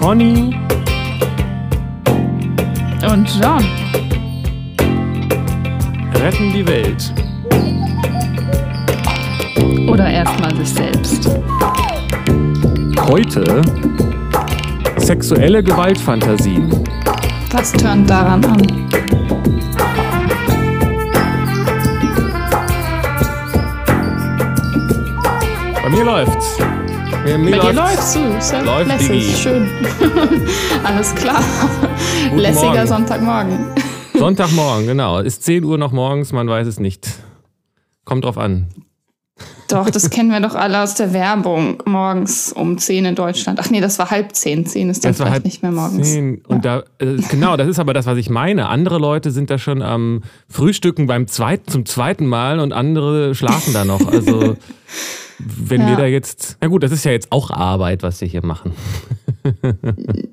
Conny und John retten die Welt. Oder erstmal sich selbst. Heute sexuelle Gewaltfantasien. Was tönt daran an? Bei mir läuft's. Bei, mir Bei dir läuft's du. Ist ja Läuft, lässig. Digi. Schön. Alles klar. Guten Lässiger Morgen. Sonntagmorgen. Sonntagmorgen, genau. Ist 10 Uhr noch morgens, man weiß es nicht. Kommt drauf an. Doch, das kennen wir doch alle aus der Werbung. Morgens um 10 in Deutschland. Ach nee, das war halb 10. 10 ist dann Das vielleicht nicht mehr morgens. 10. Und da, äh, genau, das ist aber das, was ich meine. Andere Leute sind da schon am Frühstücken beim zweiten, zum zweiten Mal und andere schlafen da noch. Also, wenn Ja. wir da jetzt, na gut, das ist ja jetzt auch Arbeit, was wir hier machen.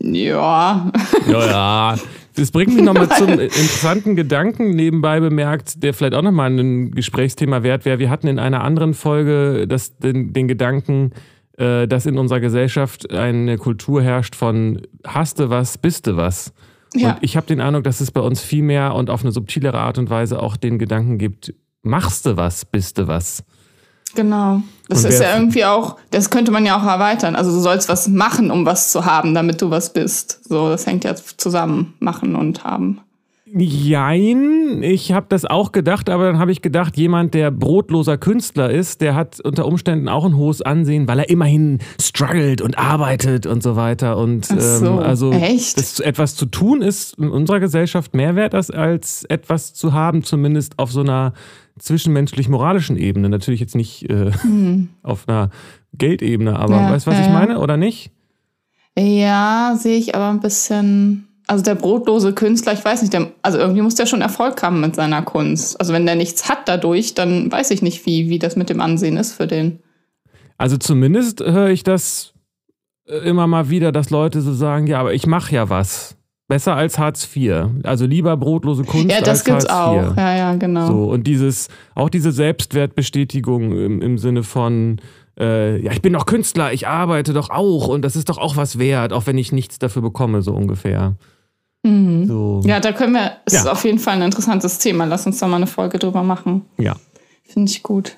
Ja. Ja, ja. Das bringt mich nochmal zum interessanten Gedanken nebenbei bemerkt, der vielleicht auch nochmal ein Gesprächsthema wert wäre. Wir hatten in einer anderen Folge das, den, den Gedanken, äh, dass in unserer Gesellschaft eine Kultur herrscht von hast du was, bist du was. Ja. Und ich habe den Eindruck, dass es bei uns viel mehr und auf eine subtilere Art und Weise auch den Gedanken gibt, machst du was, bist du was. Genau. Das Und ist ja irgendwie auch, das könnte man ja auch erweitern. Also du sollst was machen, um was zu haben, damit du was bist. So, das hängt ja zusammen, machen und haben. Jein, ich habe das auch gedacht, aber dann habe ich gedacht, jemand, der brotloser Künstler ist, der hat unter Umständen auch ein hohes Ansehen, weil er immerhin struggelt und arbeitet und so weiter. Und Ach so, ähm, also echt? Das, etwas zu tun ist in unserer Gesellschaft mehr wert als, als etwas zu haben, zumindest auf so einer zwischenmenschlich-moralischen Ebene. Natürlich jetzt nicht äh, auf einer Geldebene, aber Hm. Ja, weißt du, was ja, ich meine, oder nicht? Ja, sehe ich aber ein bisschen. Also der brotlose Künstler, ich weiß nicht, der, also irgendwie muss der schon Erfolg haben mit seiner Kunst. Also wenn der nichts hat dadurch, dann weiß ich nicht, wie, wie das mit dem Ansehen ist für den. Also zumindest höre ich das äh, immer mal wieder, dass Leute so sagen, ja, aber ich mache ja was. Besser als Hartz IV. Also lieber brotlose Kunst Ja, das als gibt's Hartz IV. auch. Ja, ja, genau. So, und dieses, auch diese Selbstwertbestätigung im, im Sinne von, äh, ja, ich bin doch Künstler, ich arbeite doch auch und das ist doch auch was wert, auch wenn ich nichts dafür bekomme, so ungefähr. So, Ja, da können wir, es Ja. ist auf jeden Fall ein interessantes Thema. Lass uns da mal eine Folge drüber machen. ja. Finde ich gut.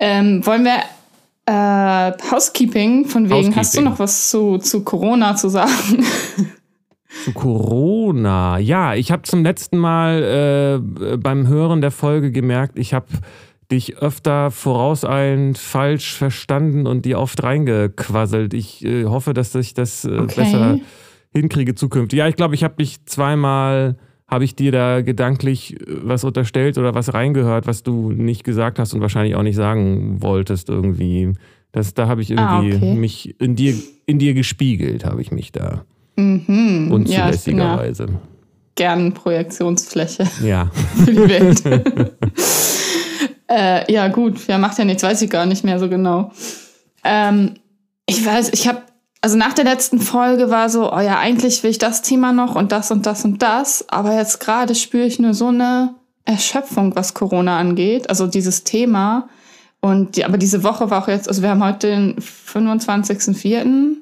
Ähm, wollen wir äh, Housekeeping, von wegen, hast du Housekeeping. noch was zu, zu Corona zu sagen? Zu Corona. Ja, ich habe zum letzten Mal äh, beim Hören der Folge gemerkt, ich habe dich öfter vorauseilend falsch verstanden und dir oft reingequasselt. Ich äh, hoffe, dass ich das äh, Okay. besser hinkriege zukünftig. Ja, ich glaube, ich habe dich zweimal, habe ich dir da gedanklich äh, was unterstellt oder was reingehört, was du nicht gesagt hast und wahrscheinlich auch nicht sagen wolltest irgendwie. Das, da habe ich Ah, irgendwie okay. mich in dir, in dir gespiegelt, habe ich mich da. Mhm. Bin ja Unzulässigerweise. gern Projektionsfläche Ja. für die Welt. äh, ja, gut, ja, macht ja nichts, weiß ich gar nicht mehr so genau. Ähm, ich weiß, ich habe, also nach der letzten Folge war so, oh ja, eigentlich will ich das Thema noch und das und das und das, aber jetzt gerade spüre ich nur so eine Erschöpfung, was Corona angeht, also dieses Thema. Und die, aber diese Woche war auch jetzt, also wir haben heute den 25.04.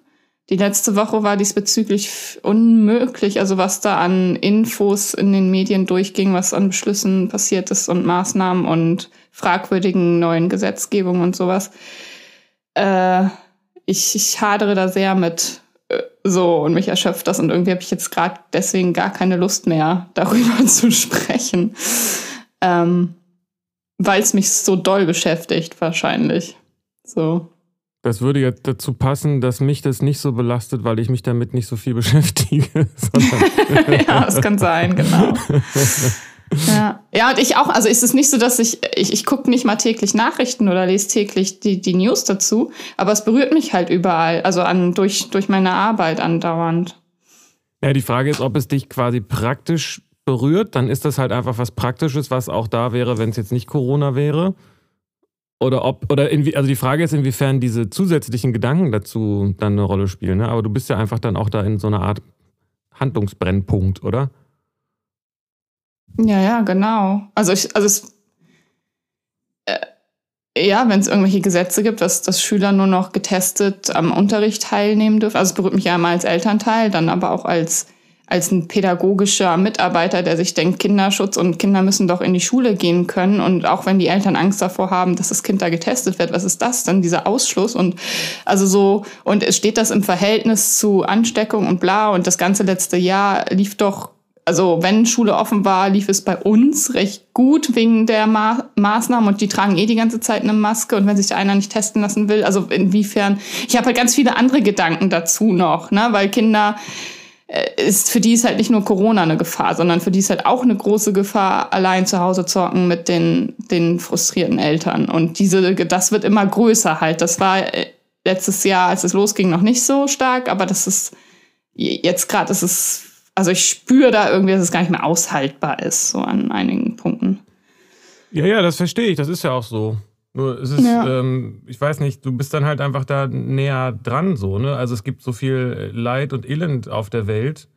Die letzte Woche war diesbezüglich unmöglich, also was da an Infos in den Medien durchging, was an Beschlüssen passiert ist und Maßnahmen und fragwürdigen neuen Gesetzgebungen und sowas. Äh, ich, ich hadere da sehr mit äh, so und mich erschöpft das und irgendwie habe ich jetzt gerade deswegen gar keine Lust mehr, darüber zu sprechen. Ähm, weil es mich so doll beschäftigt, wahrscheinlich. So. Das würde jetzt dazu passen, dass mich das nicht so belastet, weil ich mich damit nicht so viel beschäftige. ja, das kann sein, genau. Ja. ja, und ich auch, also ist es nicht so, dass ich, ich, ich gucke nicht mal täglich Nachrichten oder lese täglich die, die News dazu, aber es berührt mich halt überall, also an, durch, durch meine Arbeit andauernd. ja, die Frage ist, ob es dich quasi praktisch berührt. Dann ist das halt einfach was Praktisches, was auch da wäre, wenn es jetzt nicht Corona wäre. Oder ob, oder inwie, also die Frage ist, inwiefern diese zusätzlichen Gedanken dazu dann eine Rolle spielen. Ne? Aber du bist ja einfach dann auch da in so einer Art Handlungsbrennpunkt, oder? Ja, ja, genau. Also ich, also es, äh, ja, wenn es irgendwelche Gesetze gibt, dass, dass Schüler nur noch getestet am Unterricht teilnehmen dürfen. Also es berührt mich ja einmal als Elternteil, dann aber auch als, als ein pädagogischer Mitarbeiter, der sich denkt, Kinderschutz und Kinder müssen doch in die Schule gehen können. Und auch wenn die Eltern Angst davor haben, dass das Kind da getestet wird, was ist das denn, dieser Ausschluss? Und also so, und es steht das im Verhältnis zu Ansteckung und bla. Und das ganze letzte Jahr lief doch also wenn Schule offen war, lief es bei uns recht gut wegen der Ma Maßnahmen und die tragen eh die ganze Zeit eine Maske und wenn sich da einer nicht testen lassen will, also inwiefern, ich habe halt ganz viele andere Gedanken dazu noch, ne, weil Kinder äh, ist für die ist halt nicht nur Corona eine Gefahr, sondern für die ist halt auch eine große Gefahr, allein zu Hause zocken mit den, den frustrierten Eltern. Und diese, das wird immer größer halt. Das war äh, letztes Jahr, als es losging, noch nicht so stark, aber das ist jetzt gerade ist es also ich spüre da irgendwie, dass es gar nicht mehr aushaltbar ist, so an einigen Punkten. Ja, ja, das verstehe ich. Das ist ja auch so. Nur es ist, ja. ähm, ich weiß nicht, du bist dann halt einfach da näher dran, so, ne? Also es gibt so viel Leid und Elend auf der Welt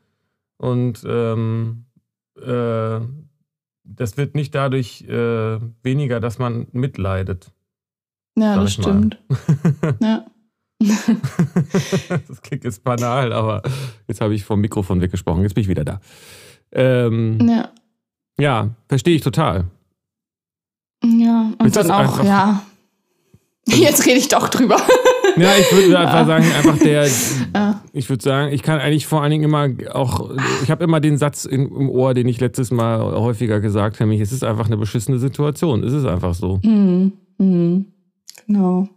und ähm, äh, das wird nicht dadurch äh, weniger, dass man mitleidet. Ja, das stimmt. ja. das klingt jetzt banal, aber jetzt habe ich vom Mikrofon weggesprochen. Jetzt bin ich wieder da. Ähm, ja. Ja, verstehe ich total. Ja, und dann auch, ja. Jetzt rede ich doch drüber. Ja, ich würde einfach sagen, einfach der, ja. ich würde sagen, ich kann eigentlich vor allen Dingen immer auch, ich habe immer den Satz im Ohr, den ich letztes Mal häufiger gesagt habe, es ist einfach eine beschissene Situation. Es ist einfach so. Mhm. Mhm. Genau.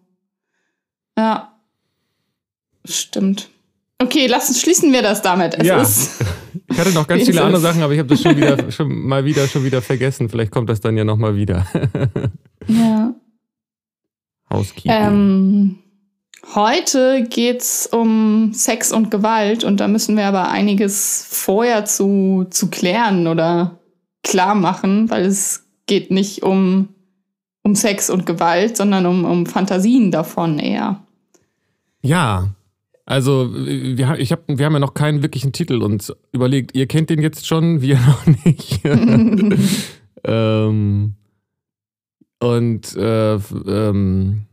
Ja. Stimmt. Okay, lass schließen wir das damit. Es ja. ich hatte noch ganz viele andere Sachen, aber ich habe das schon wieder schon mal wieder schon wieder vergessen. Vielleicht kommt das dann ja noch mal wieder. ja. Housekeeping. Ähm, heute geht's um Sex und Gewalt und da müssen wir aber einiges vorher zu, zu klären oder klar machen, weil es geht nicht um, um Sex und Gewalt, sondern um, um Fantasien davon eher. Ja, also, wir, ich hab, wir haben ja noch keinen wirklichen Titel uns überlegt. Ihr kennt den jetzt schon, wir noch nicht. ähm, und äh, ähm,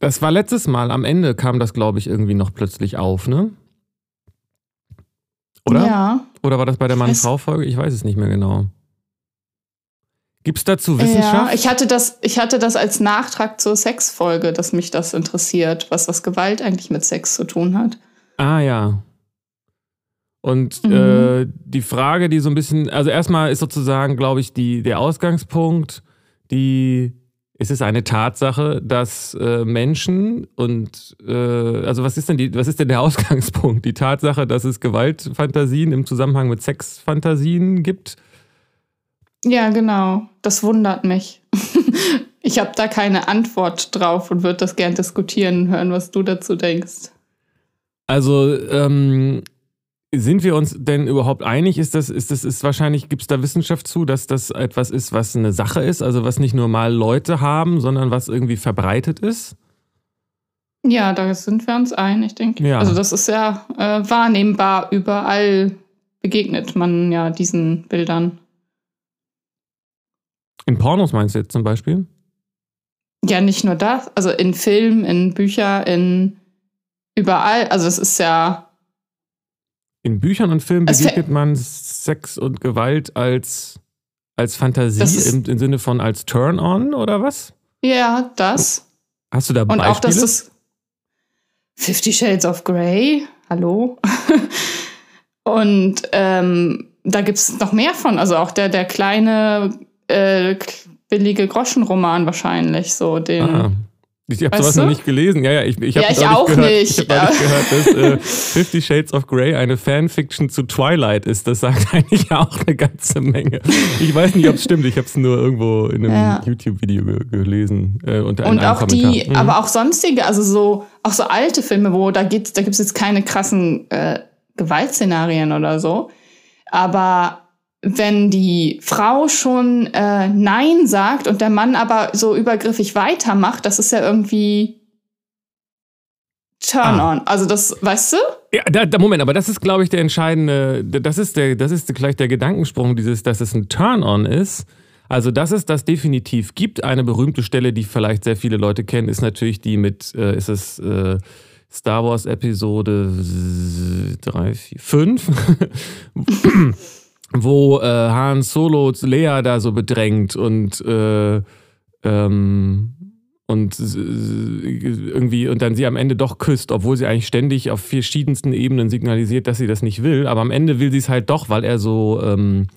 das war letztes Mal, am Ende kam das, glaube ich, irgendwie noch plötzlich auf, ne? Oder? Ja. Oder war das bei der Mann-Frau-Folge? Ich weiß es nicht mehr genau. Gibt es dazu Wissenschaft? Ja, ich hatte das, ich hatte das als Nachtrag zur Sexfolge, dass mich das interessiert, was was Gewalt eigentlich mit Sex zu tun hat. Ah ja. Und mhm. äh, die Frage, die so ein bisschen, also erstmal ist sozusagen, glaube ich, die, der Ausgangspunkt, die es ist eine Tatsache, dass äh, Menschen und äh, also was ist denn die, was ist denn der Ausgangspunkt? Die Tatsache, dass es Gewaltfantasien im Zusammenhang mit Sexfantasien gibt ja, genau. Das wundert mich. ich habe da keine Antwort drauf und würde das gern diskutieren, hören, was du dazu denkst. Also, ähm, sind wir uns denn überhaupt einig? Ist das, ist das, ist wahrscheinlich, gibt es da Wissenschaft zu, dass das etwas ist, was eine Sache ist, also was nicht nur mal Leute haben, sondern was irgendwie verbreitet ist? Ja, da sind wir uns einig, denke ich. Ja. Also das ist ja äh, wahrnehmbar, überall begegnet man ja diesen Bildern. In Pornos meinst du jetzt zum Beispiel? Ja, nicht nur das. Also in Filmen, in Büchern, in überall. Also es ist ja. In Büchern und Filmen begegnet man Sex und Gewalt als, als Fantasie im, im, Sinne von als Turn-on oder was? Ja, das. Hast du da Beispiele? Und auch, dass das Fifty Shades of Grey, hallo. und ähm, da gibt es noch mehr von. Also auch der, der kleine äh, billige Groschenroman wahrscheinlich, so den. Ah. Ich habe sowas du? noch nicht gelesen. Ja, ja, ich, ich habe ja, ich auch gehört, nicht. Ich habe nicht gehört, dass äh, Fifty Shades of Grey eine Fanfiction zu Twilight ist. Das sagt eigentlich auch eine ganze Menge. Ich weiß nicht, ob es stimmt. Ich habe es nur irgendwo in einem ja. YouTube-Video ge gelesen. Äh, unter Und auch Kommentar. die, mhm. aber auch sonstige, also so, auch so alte Filme, wo da geht's, da gibt es jetzt keine krassen äh, Gewaltszenarien oder so. Aber wenn die Frau schon äh, Nein sagt und der Mann aber so übergriffig weitermacht, das ist ja irgendwie Turn ah. on. Also das, weißt du? Ja, da, da, Moment, aber das ist, glaube ich, der entscheidende, das ist der, das ist gleich der Gedankensprung, dieses, dass es ein Turn on ist. Also, dass es das definitiv gibt. Eine berühmte Stelle, die vielleicht sehr viele Leute kennen, ist natürlich die mit, äh, ist es äh, Star Wars Episode 3, 4, 5, wo äh, Han Solo Lea da so bedrängt und äh, ähm, und irgendwie und dann sie am Ende doch küsst, obwohl sie eigentlich ständig auf verschiedensten Ebenen signalisiert, dass sie das nicht will. Aber am Ende will sie es halt doch, weil er so ähm,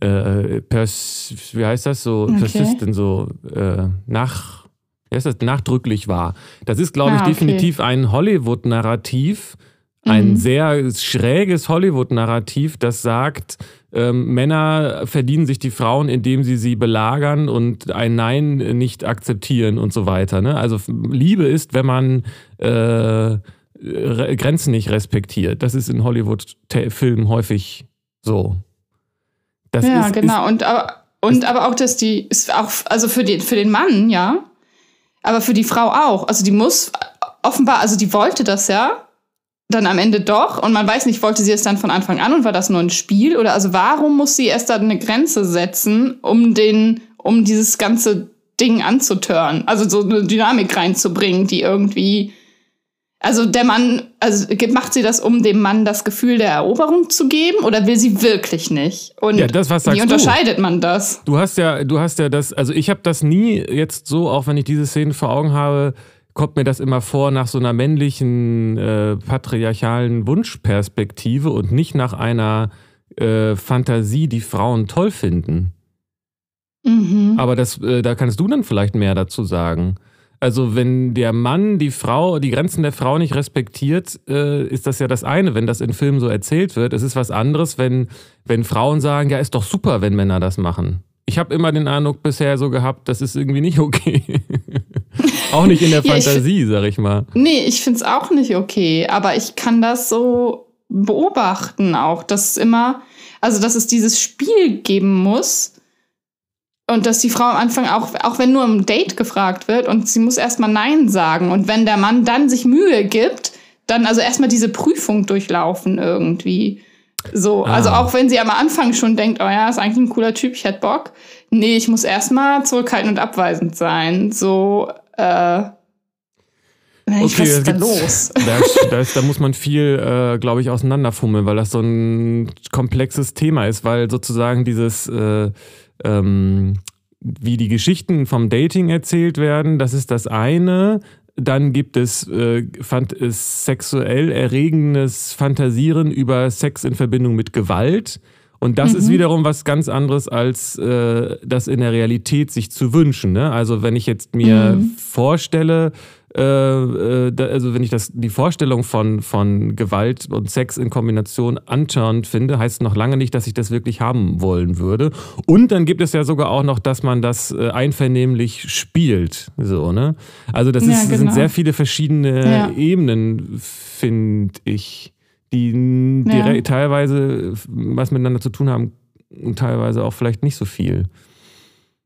äh, pers wie heißt das so okay. persistent so äh, nach wie heißt das nachdrücklich war. Das ist glaube ich ah, okay. definitiv ein Hollywood Narrativ, ein mhm. sehr schräges Hollywood Narrativ, das sagt ähm, Männer verdienen sich die Frauen, indem sie sie belagern und ein Nein nicht akzeptieren und so weiter. Ne? Also Liebe ist, wenn man äh, Grenzen nicht respektiert. Das ist in Hollywood-Filmen häufig so. Das ja, ist, genau. Ist, und, aber, und aber auch, dass die, ist auch, also für den, für den Mann, ja, aber für die Frau auch. Also die muss offenbar, also die wollte das ja, dann am Ende doch und man weiß nicht, wollte sie es dann von Anfang an und war das nur ein Spiel oder also warum muss sie erst da eine Grenze setzen, um den, um dieses ganze Ding anzutören, also so eine Dynamik reinzubringen, die irgendwie, also der Mann, also macht sie das, um dem Mann das Gefühl der Eroberung zu geben oder will sie wirklich nicht? Und ja, das, was sagst wie unterscheidet du? man das? Du hast ja, du hast ja das, also ich habe das nie jetzt so, auch wenn ich diese Szene vor Augen habe, kommt mir das immer vor nach so einer männlichen, äh, patriarchalen Wunschperspektive und nicht nach einer äh, Fantasie, die Frauen toll finden. Mhm. Aber das, äh, da kannst du dann vielleicht mehr dazu sagen. Also wenn der Mann die Frau, die Grenzen der Frau nicht respektiert, äh, ist das ja das eine, wenn das in Filmen so erzählt wird. Es ist was anderes, wenn, wenn Frauen sagen, ja, ist doch super, wenn Männer das machen. Ich habe immer den Eindruck bisher so gehabt, das ist irgendwie nicht okay. auch nicht in der ja, Fantasie, ich, sag ich mal. Nee, ich finde es auch nicht okay. Aber ich kann das so beobachten auch, dass immer, also dass es dieses Spiel geben muss. Und dass die Frau am Anfang auch, auch wenn nur im Date gefragt wird und sie muss erstmal Nein sagen. Und wenn der Mann dann sich Mühe gibt, dann also erstmal diese Prüfung durchlaufen irgendwie. So, ah. also auch wenn sie am Anfang schon denkt, oh ja, ist eigentlich ein cooler Typ, ich hätte Bock. Nee, ich muss erstmal zurückhaltend und abweisend sein. So, äh, Okay, was ist da los? Da, da, da, muss man viel, äh, glaube ich, auseinanderfummeln, weil das so ein komplexes Thema ist, weil sozusagen dieses, äh, ähm, wie die Geschichten vom Dating erzählt werden, das ist das eine. Dann gibt es äh, fand, sexuell erregendes Fantasieren über Sex in Verbindung mit Gewalt. Und das mhm. ist wiederum was ganz anderes, als äh, das in der Realität sich zu wünschen. Ne? Also wenn ich jetzt mir mhm. vorstelle, äh, äh, also wenn ich das, die Vorstellung von, von Gewalt und Sex in Kombination antörend finde, heißt noch lange nicht, dass ich das wirklich haben wollen würde. Und dann gibt es ja sogar auch noch, dass man das äh, einvernehmlich spielt. So, ne? Also das, ist, ja, genau. sind sehr viele verschiedene ja. Ebenen, finde ich, die, ja. teilweise was miteinander zu tun haben und teilweise auch vielleicht nicht so viel.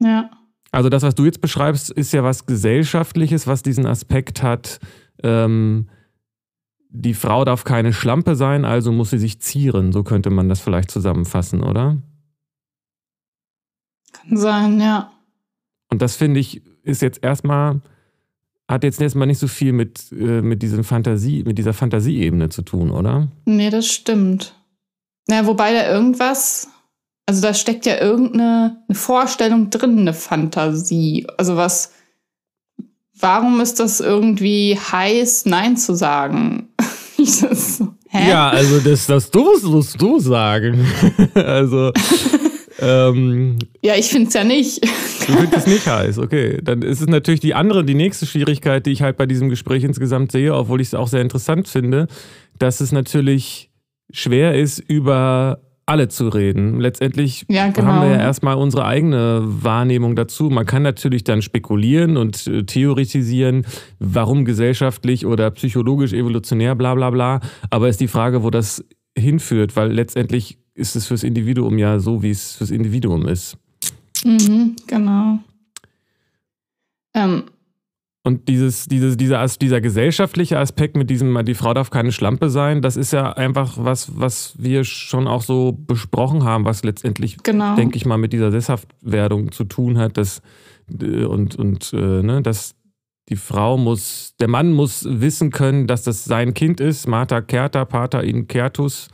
Ja. Also das, was du jetzt beschreibst, ist ja was Gesellschaftliches, was diesen Aspekt hat, ähm, die Frau darf keine Schlampe sein, also muss sie sich zieren. So könnte man das vielleicht zusammenfassen, oder? Kann sein, ja. Und das finde ich, ist jetzt erstmal, hat jetzt erstmal nicht so viel mit, äh, mit, diesen Fantasie, mit dieser Fantasieebene zu tun, oder? Nee, das stimmt. Ja, wobei da irgendwas also da steckt ja irgendeine Vorstellung drin, eine Fantasie. Also was, warum ist das irgendwie heiß, Nein zu sagen? das, hä? Ja, also das, das du musst du sagen. also. ähm, ja, ich finde es ja nicht. du findest es nicht heiß, okay. Dann ist es natürlich die andere, die nächste Schwierigkeit, die ich halt bei diesem Gespräch insgesamt sehe, obwohl ich es auch sehr interessant finde, dass es natürlich schwer ist, über alle zu reden. Letztendlich ja, genau. haben wir ja erstmal unsere eigene Wahrnehmung dazu. Man kann natürlich dann spekulieren und äh, theoretisieren, warum gesellschaftlich oder psychologisch evolutionär, bla bla bla. Aber ist die Frage, wo das hinführt, weil letztendlich ist es fürs Individuum ja so, wie es fürs Individuum ist. Mhm, genau. Ähm, und dieses, dieses, dieser, dieser gesellschaftliche Aspekt mit diesem, die Frau darf keine Schlampe sein, das ist ja einfach was, was wir schon auch so besprochen haben, was letztendlich, genau. denke ich mal, mit dieser Sesshaftwerdung zu tun hat, dass, äh, und, und äh, ne, dass die Frau muss, der Mann muss wissen können, dass das sein Kind ist, Martha Kerta, Pater in Kertus,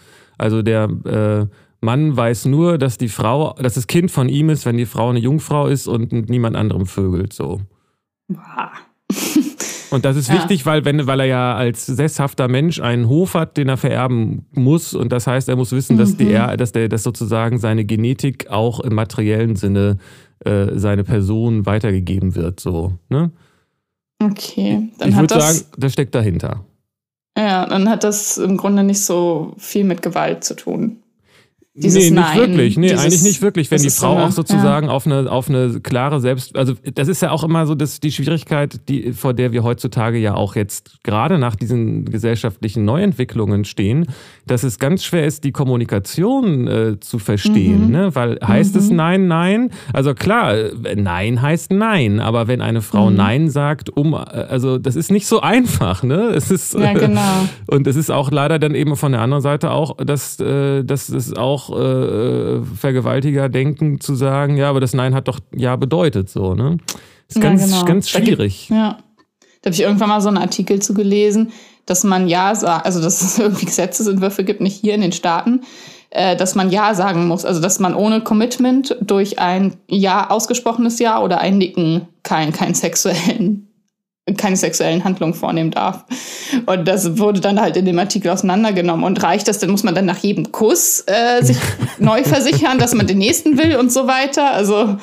also der äh, Mann weiß nur, dass die Frau, dass das Kind von ihm ist, wenn die Frau eine Jungfrau ist und niemand anderem vögelt, so. Und das ist ja. wichtig, weil, wenn, weil er ja als sesshafter Mensch einen Hof hat, den er vererben muss. Und das heißt, er muss wissen, dass, die, mhm. dass, der, dass sozusagen seine Genetik auch im materiellen Sinne äh, seine Person weitergegeben wird. So, ne? Okay. Dann ich würde sagen, das steckt dahinter. Ja, dann hat das im Grunde nicht so viel mit Gewalt zu tun. Dieses nee, nicht Nein, wirklich. Nee, dieses, eigentlich nicht wirklich. Wenn die Frau eine, auch sozusagen ja. auf, eine, auf eine klare Selbst... Also das ist ja auch immer so dass die Schwierigkeit, die, vor der wir heutzutage ja auch jetzt gerade nach diesen gesellschaftlichen Neuentwicklungen stehen, dass es ganz schwer ist, die Kommunikation äh, zu verstehen. Mhm. Ne? Weil heißt mhm. es Nein, Nein? Also klar, äh, Nein heißt Nein. Aber wenn eine Frau mhm. Nein sagt, um... Äh, also das ist nicht so einfach. Ne? Es ist, ja, genau. und es ist auch leider dann eben von der anderen Seite auch, dass, äh, dass es auch auch äh, Vergewaltiger denken, zu sagen, ja, aber das Nein hat doch Ja bedeutet so, ne? Ist ja, ganz, genau. ganz schwierig. Da ja. Da habe ich irgendwann mal so einen Artikel zu gelesen, dass man Ja sagt, also dass es irgendwie Gesetzesentwürfe gibt, nicht hier in den Staaten, äh, dass man Ja sagen muss. Also dass man ohne Commitment durch ein Ja, ausgesprochenes Ja oder ein Nicken keinen kein sexuellen keine sexuellen Handlungen vornehmen darf. Und das wurde dann halt in dem Artikel auseinandergenommen. Und reicht das, dann muss man dann nach jedem Kuss äh, sich neu versichern, dass man den nächsten will und so weiter. Also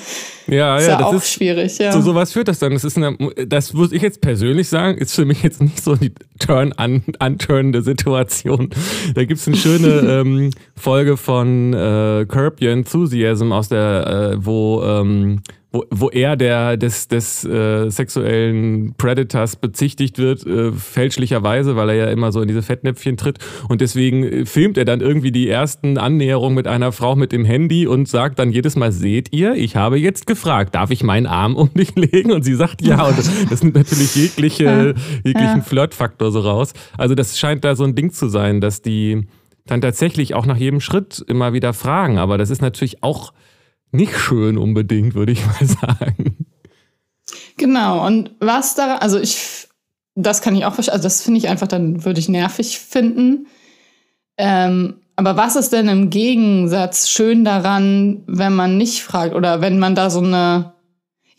ja, ist ja, ja das auch ist schwierig. Ja. Zu sowas führt das dann. Das ist eine, das muss ich jetzt persönlich sagen, ist für mich jetzt nicht so die turn-unturnende Situation. Da gibt es eine schöne ähm, Folge von äh, Curb Your Enthusiasm aus der, äh, wo ähm, wo, wo er der des, des äh, sexuellen Predators bezichtigt wird, äh, fälschlicherweise, weil er ja immer so in diese Fettnäpfchen tritt. Und deswegen äh, filmt er dann irgendwie die ersten Annäherungen mit einer Frau mit dem Handy und sagt dann jedes Mal, seht ihr, ich habe jetzt gefragt, darf ich meinen Arm um dich legen? Und sie sagt ja. Und das, das nimmt natürlich jegliche, jeglichen ja. Flirtfaktor so raus. Also das scheint da so ein Ding zu sein, dass die dann tatsächlich auch nach jedem Schritt immer wieder fragen. Aber das ist natürlich auch nicht schön unbedingt, würde ich mal sagen. Genau, und was da, also ich, das kann ich auch verstehen, also das finde ich einfach, dann würde ich nervig finden. Ähm, aber was ist denn im Gegensatz schön daran, wenn man nicht fragt oder wenn man da so eine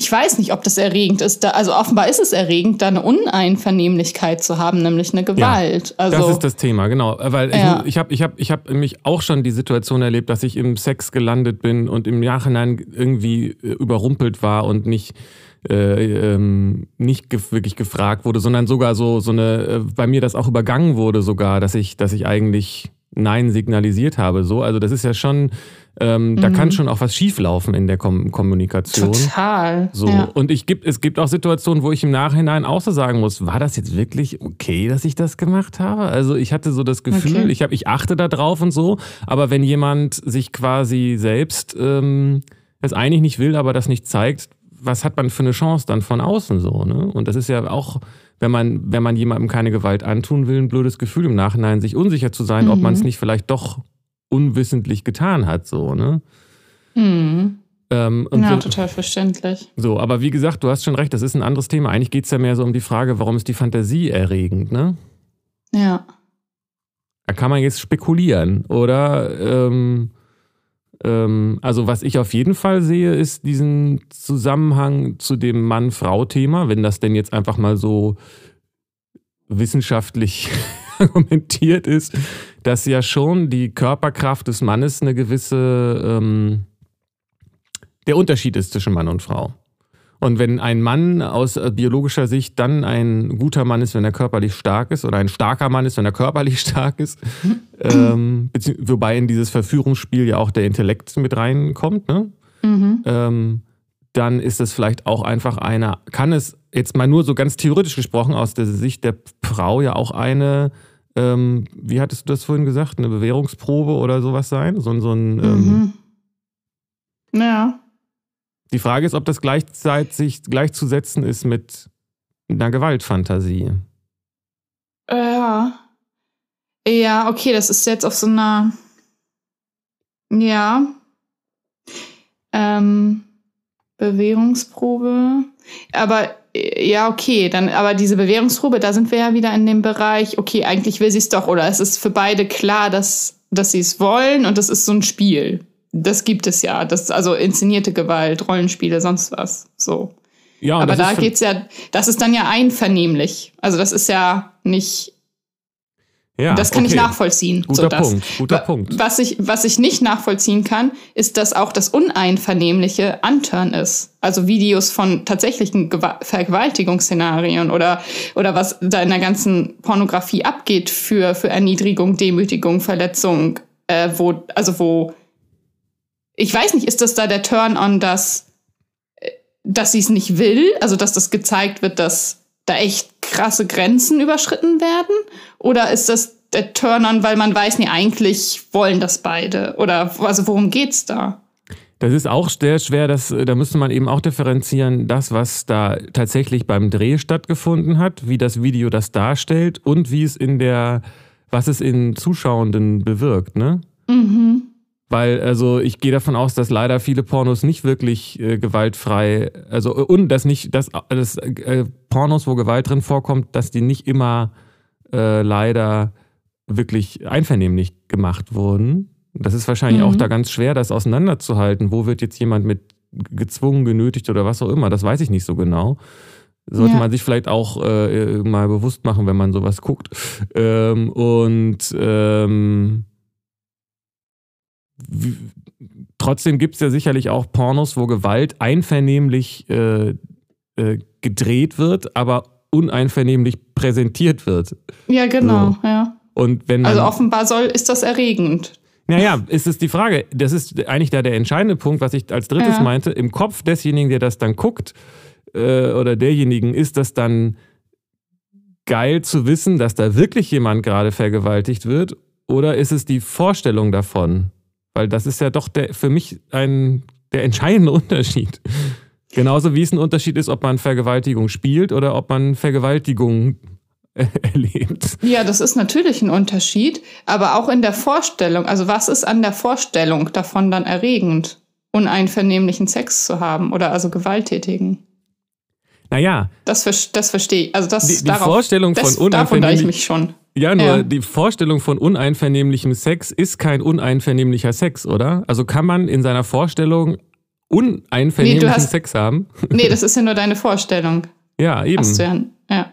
ich weiß nicht, ob das erregend ist. Da, also offenbar ist es erregend, da eine Uneinvernehmlichkeit zu haben, nämlich eine Gewalt. Ja, also, das ist das Thema, genau. Weil ja. ich, ich habe ich hab, ich hab mich auch schon die Situation erlebt, dass ich im Sex gelandet bin und im Nachhinein irgendwie äh, überrumpelt war und nicht äh, ähm, nicht gef wirklich gefragt wurde, sondern sogar so so eine äh, bei mir das auch übergangen wurde sogar, dass ich dass ich eigentlich Nein signalisiert habe. So, also das ist ja schon, ähm, mhm. da kann schon auch was schieflaufen in der Kom Kommunikation. Total. So ja. und ich gibt es gibt auch Situationen, wo ich im Nachhinein auch so sagen muss, war das jetzt wirklich okay, dass ich das gemacht habe? Also ich hatte so das Gefühl, okay. ich habe, ich achte da drauf und so, aber wenn jemand sich quasi selbst ähm, es eigentlich nicht will, aber das nicht zeigt, was hat man für eine Chance dann von außen so? Ne? Und das ist ja auch wenn man, wenn man jemandem keine Gewalt antun will, ein blödes Gefühl im Nachhinein, sich unsicher zu sein, mhm. ob man es nicht vielleicht doch unwissentlich getan hat, so, ne? Mhm. Ähm, ja, so, total verständlich. So, aber wie gesagt, du hast schon recht, das ist ein anderes Thema. Eigentlich geht es ja mehr so um die Frage, warum ist die Fantasie erregend, ne? Ja. Da kann man jetzt spekulieren, oder? Ähm, ähm, also was ich auf jeden Fall sehe, ist diesen Zusammenhang zu dem Mann-Frau-Thema, wenn das denn jetzt einfach mal so wissenschaftlich argumentiert ist, dass ja schon die Körperkraft des Mannes eine gewisse, ähm, der Unterschied ist zwischen Mann und Frau. Und wenn ein Mann aus äh, biologischer Sicht dann ein guter Mann ist, wenn er körperlich stark ist, oder ein starker Mann ist, wenn er körperlich stark ist, ähm, wobei in dieses Verführungsspiel ja auch der Intellekt mit reinkommt, ne? Mhm. Ähm, dann ist es vielleicht auch einfach eine, kann es jetzt mal nur so ganz theoretisch gesprochen aus der Sicht der Frau ja auch eine, ähm, wie hattest du das vorhin gesagt, eine Bewährungsprobe oder sowas sein? So, so ein. Ähm, mhm. Ja. Die Frage ist, ob das gleichzeitig gleichzusetzen ist mit einer Gewaltfantasie. Ja. Ja, okay, das ist jetzt auf so einer. Ja. Ähm, Bewährungsprobe. Aber ja, okay, dann, aber diese Bewährungsprobe, da sind wir ja wieder in dem Bereich, okay, eigentlich will sie es doch, oder es ist für beide klar, dass, dass sie es wollen und das ist so ein Spiel. Das gibt es ja. Das, also inszenierte Gewalt, Rollenspiele, sonst was. So. Ja, aber da geht's ja, das ist dann ja einvernehmlich. Also das ist ja nicht ja, das kann okay. ich nachvollziehen. Guter so Punkt. Guter Punkt. Was ich, was ich nicht nachvollziehen kann, ist, dass auch das Uneinvernehmliche Anturn ist. Also Videos von tatsächlichen Gew Vergewaltigungsszenarien oder, oder was da in der ganzen Pornografie abgeht für, für Erniedrigung, Demütigung, Verletzung, äh, wo, also wo, ich weiß nicht, ist das da der Turn-on, dass, äh, dass sie es nicht will? Also, dass das gezeigt wird, dass da echt krasse Grenzen überschritten werden? Oder ist das der Turn-on, weil man weiß, nee, eigentlich wollen das beide? Oder also worum geht's da? Das ist auch sehr schwer, das, da müsste man eben auch differenzieren, das, was da tatsächlich beim Dreh stattgefunden hat, wie das Video das darstellt und wie es in der, was es in Zuschauenden bewirkt, ne? Mhm. Weil, also ich gehe davon aus, dass leider viele Pornos nicht wirklich äh, gewaltfrei, also und dass nicht, dass, dass äh, Pornos, wo Gewalt drin vorkommt, dass die nicht immer äh, leider wirklich einvernehmlich gemacht wurden. Das ist wahrscheinlich mhm. auch da ganz schwer, das auseinanderzuhalten. Wo wird jetzt jemand mit gezwungen, genötigt oder was auch immer? Das weiß ich nicht so genau. Sollte ja. man sich vielleicht auch äh, mal bewusst machen, wenn man sowas guckt. Ähm, und ähm, trotzdem gibt es ja sicherlich auch Pornos, wo Gewalt einvernehmlich äh, äh, gedreht wird, aber uneinvernehmlich präsentiert wird. Ja, genau, so. ja. Und wenn also offenbar soll, ist das erregend. Naja, ist es die Frage, das ist eigentlich da der entscheidende Punkt, was ich als drittes ja. meinte, im Kopf desjenigen, der das dann guckt, äh, oder derjenigen, ist das dann geil zu wissen, dass da wirklich jemand gerade vergewaltigt wird, oder ist es die Vorstellung davon? Weil das ist ja doch der, für mich ein, der entscheidende Unterschied. Genauso wie es ein Unterschied ist, ob man Vergewaltigung spielt oder ob man Vergewaltigung erlebt. Ja, das ist natürlich ein Unterschied, aber auch in der Vorstellung. Also was ist an der Vorstellung davon dann erregend, uneinvernehmlichen Sex zu haben oder also gewalttätigen? Naja. Das, das verstehe ich. Also das die, die darauf, Vorstellung von uneinvernehmlichen. Davon ich mich schon. Ja, nur ja. die Vorstellung von uneinvernehmlichem Sex ist kein uneinvernehmlicher Sex, oder? Also kann man in seiner Vorstellung uneinvernehmlichen nee, hast, Sex haben? Nee, das ist ja nur deine Vorstellung. Ja, eben. Hast du ja, ja.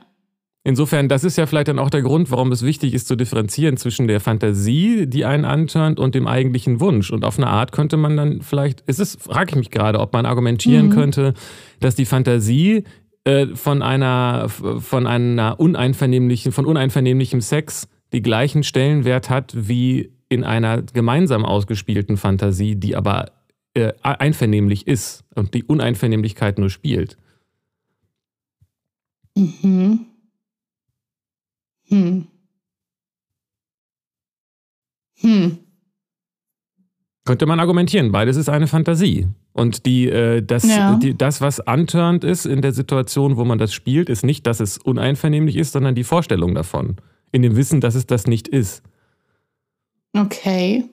Insofern, das ist ja vielleicht dann auch der Grund, warum es wichtig ist zu differenzieren zwischen der Fantasie, die einen anturnt, und dem eigentlichen Wunsch. Und auf eine Art könnte man dann vielleicht, ist es, frage ich mich gerade, ob man argumentieren mhm. könnte, dass die Fantasie äh, von einer, von einer uneinvernehmlichen, von uneinvernehmlichem Sex die gleichen Stellenwert hat wie in einer gemeinsam ausgespielten Fantasie, die aber äh, einvernehmlich ist und die Uneinvernehmlichkeit nur spielt. Mhm. Hm. Hm. Könnte man argumentieren, beides ist eine Fantasie. Und die, äh, das, ja. die, das, was antörnt ist in der Situation, wo man das spielt, ist nicht, dass es uneinvernehmlich ist, sondern die Vorstellung davon. In dem Wissen, dass es das nicht ist. Okay.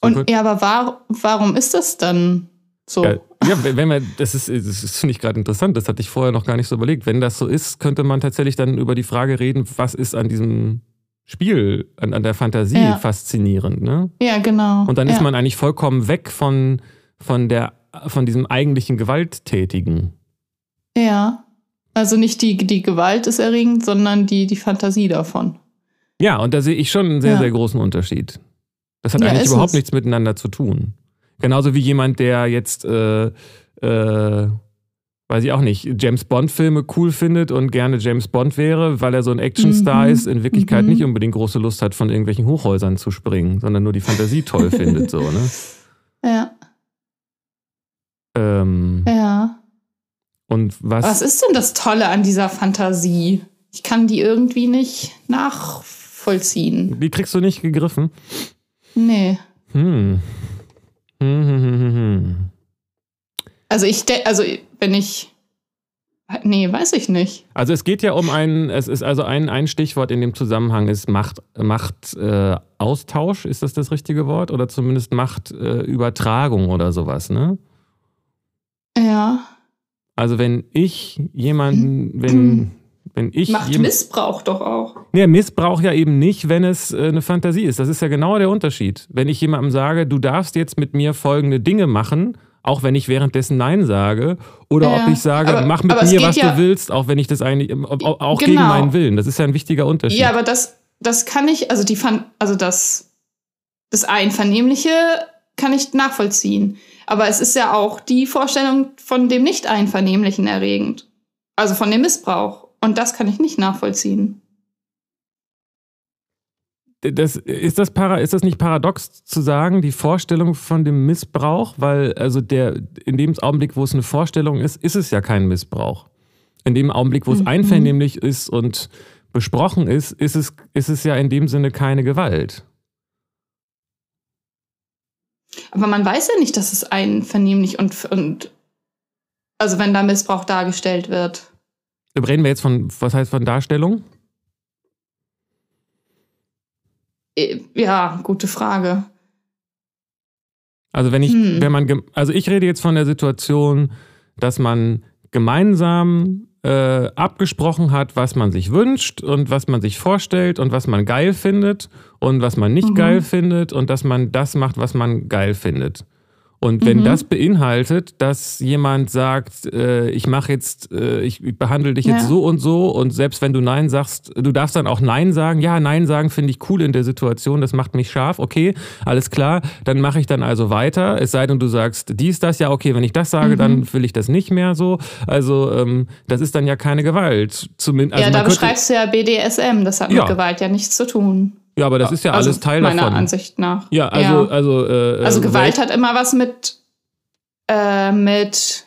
Und ja, aber war, warum ist das dann so? Ja, ja wenn man, das ist, das finde ich gerade interessant, das hatte ich vorher noch gar nicht so überlegt. Wenn das so ist, könnte man tatsächlich dann über die Frage reden, was ist an diesem Spiel, an, an der Fantasie ja. faszinierend, ne? Ja, genau. Und dann ja. ist man eigentlich vollkommen weg von, von, der, von diesem eigentlichen Gewalttätigen. Ja. Also nicht die, die Gewalt ist erregend, sondern die, die Fantasie davon. Ja, und da sehe ich schon einen sehr, ja. sehr großen Unterschied. Das hat eigentlich überhaupt es. nichts miteinander zu tun. Genauso wie jemand, der jetzt äh, äh, weiß ich auch nicht, James Bond-Filme cool findet und gerne James Bond wäre, weil er so ein Actionstar mhm. ist, in Wirklichkeit mhm. nicht unbedingt große Lust hat, von irgendwelchen Hochhäusern zu springen, sondern nur die Fantasie toll findet, so, ne? Ja. Ähm, ja. Und was. Was ist denn das Tolle an dieser Fantasie? Ich kann die irgendwie nicht nachvollziehen. Die kriegst du nicht gegriffen? Nee. Hm. Hm, hm, hm, hm, hm. Also ich, also wenn ich, Nee, weiß ich nicht. Also es geht ja um ein, es ist also ein, ein Stichwort in dem Zusammenhang ist Macht, Macht äh, Austausch, ist das das richtige Wort? Oder zumindest Machtübertragung äh, oder sowas, ne? Ja. Also wenn ich jemanden, wenn, wenn ich. Macht Missbrauch doch auch. Nee, Missbrauch ja eben nicht, wenn es äh, eine Fantasie ist. Das ist ja genau der Unterschied. Wenn ich jemandem sage, du darfst jetzt mit mir folgende Dinge machen, auch wenn ich währenddessen Nein sage, oder ja, ob ich sage, aber, mach mit mir, was ja, du willst, auch wenn ich das eigentlich, auch genau. gegen meinen Willen. Das ist ja ein wichtiger Unterschied. Ja, aber das, das kann ich, also die, also das, das Einvernehmliche kann ich nachvollziehen. Aber es ist ja auch die Vorstellung von dem Nicht-Einvernehmlichen erregend. Also von dem Missbrauch. Und das kann ich nicht nachvollziehen. Das, ist, das para, ist das nicht paradox zu sagen, die Vorstellung von dem Missbrauch? Weil, also der, in dem Augenblick, wo es eine Vorstellung ist, ist es ja kein Missbrauch. In dem Augenblick, wo es mhm. einvernehmlich ist und besprochen ist, ist es, ist es ja in dem Sinne keine Gewalt. Aber man weiß ja nicht, dass es einvernehmlich und, und also wenn da Missbrauch dargestellt wird. Reden wir jetzt von, was heißt von Darstellung? Äh, ja, gute Frage. Also wenn ich, hm. wenn man, also ich rede jetzt von der Situation, dass man gemeinsam äh, abgesprochen hat, was man sich wünscht und was man sich vorstellt und was man geil findet und was man nicht mhm. geil findet und dass man das macht, was man geil findet. Und wenn mhm. das beinhaltet, dass jemand sagt, äh, ich mache jetzt, äh, ich behandle dich jetzt ja. so und so und selbst wenn du Nein sagst, du darfst dann auch Nein sagen. Ja, Nein sagen finde ich cool in der Situation, das macht mich scharf. Okay, alles klar, dann mache ich dann also weiter. Es sei denn, du sagst dies, das, ja, okay, wenn ich das sage, mhm. dann will ich das nicht mehr so. Also ähm, das ist dann ja keine Gewalt. Zumindest, also ja, da beschreibst du ja BDSM, das hat ja. mit Gewalt ja nichts zu tun. Ja, aber das ist ja also alles Teil meiner davon. Meiner Ansicht nach. Ja, also. Ja. Also, äh, also Gewalt hat immer was mit. Äh, mit.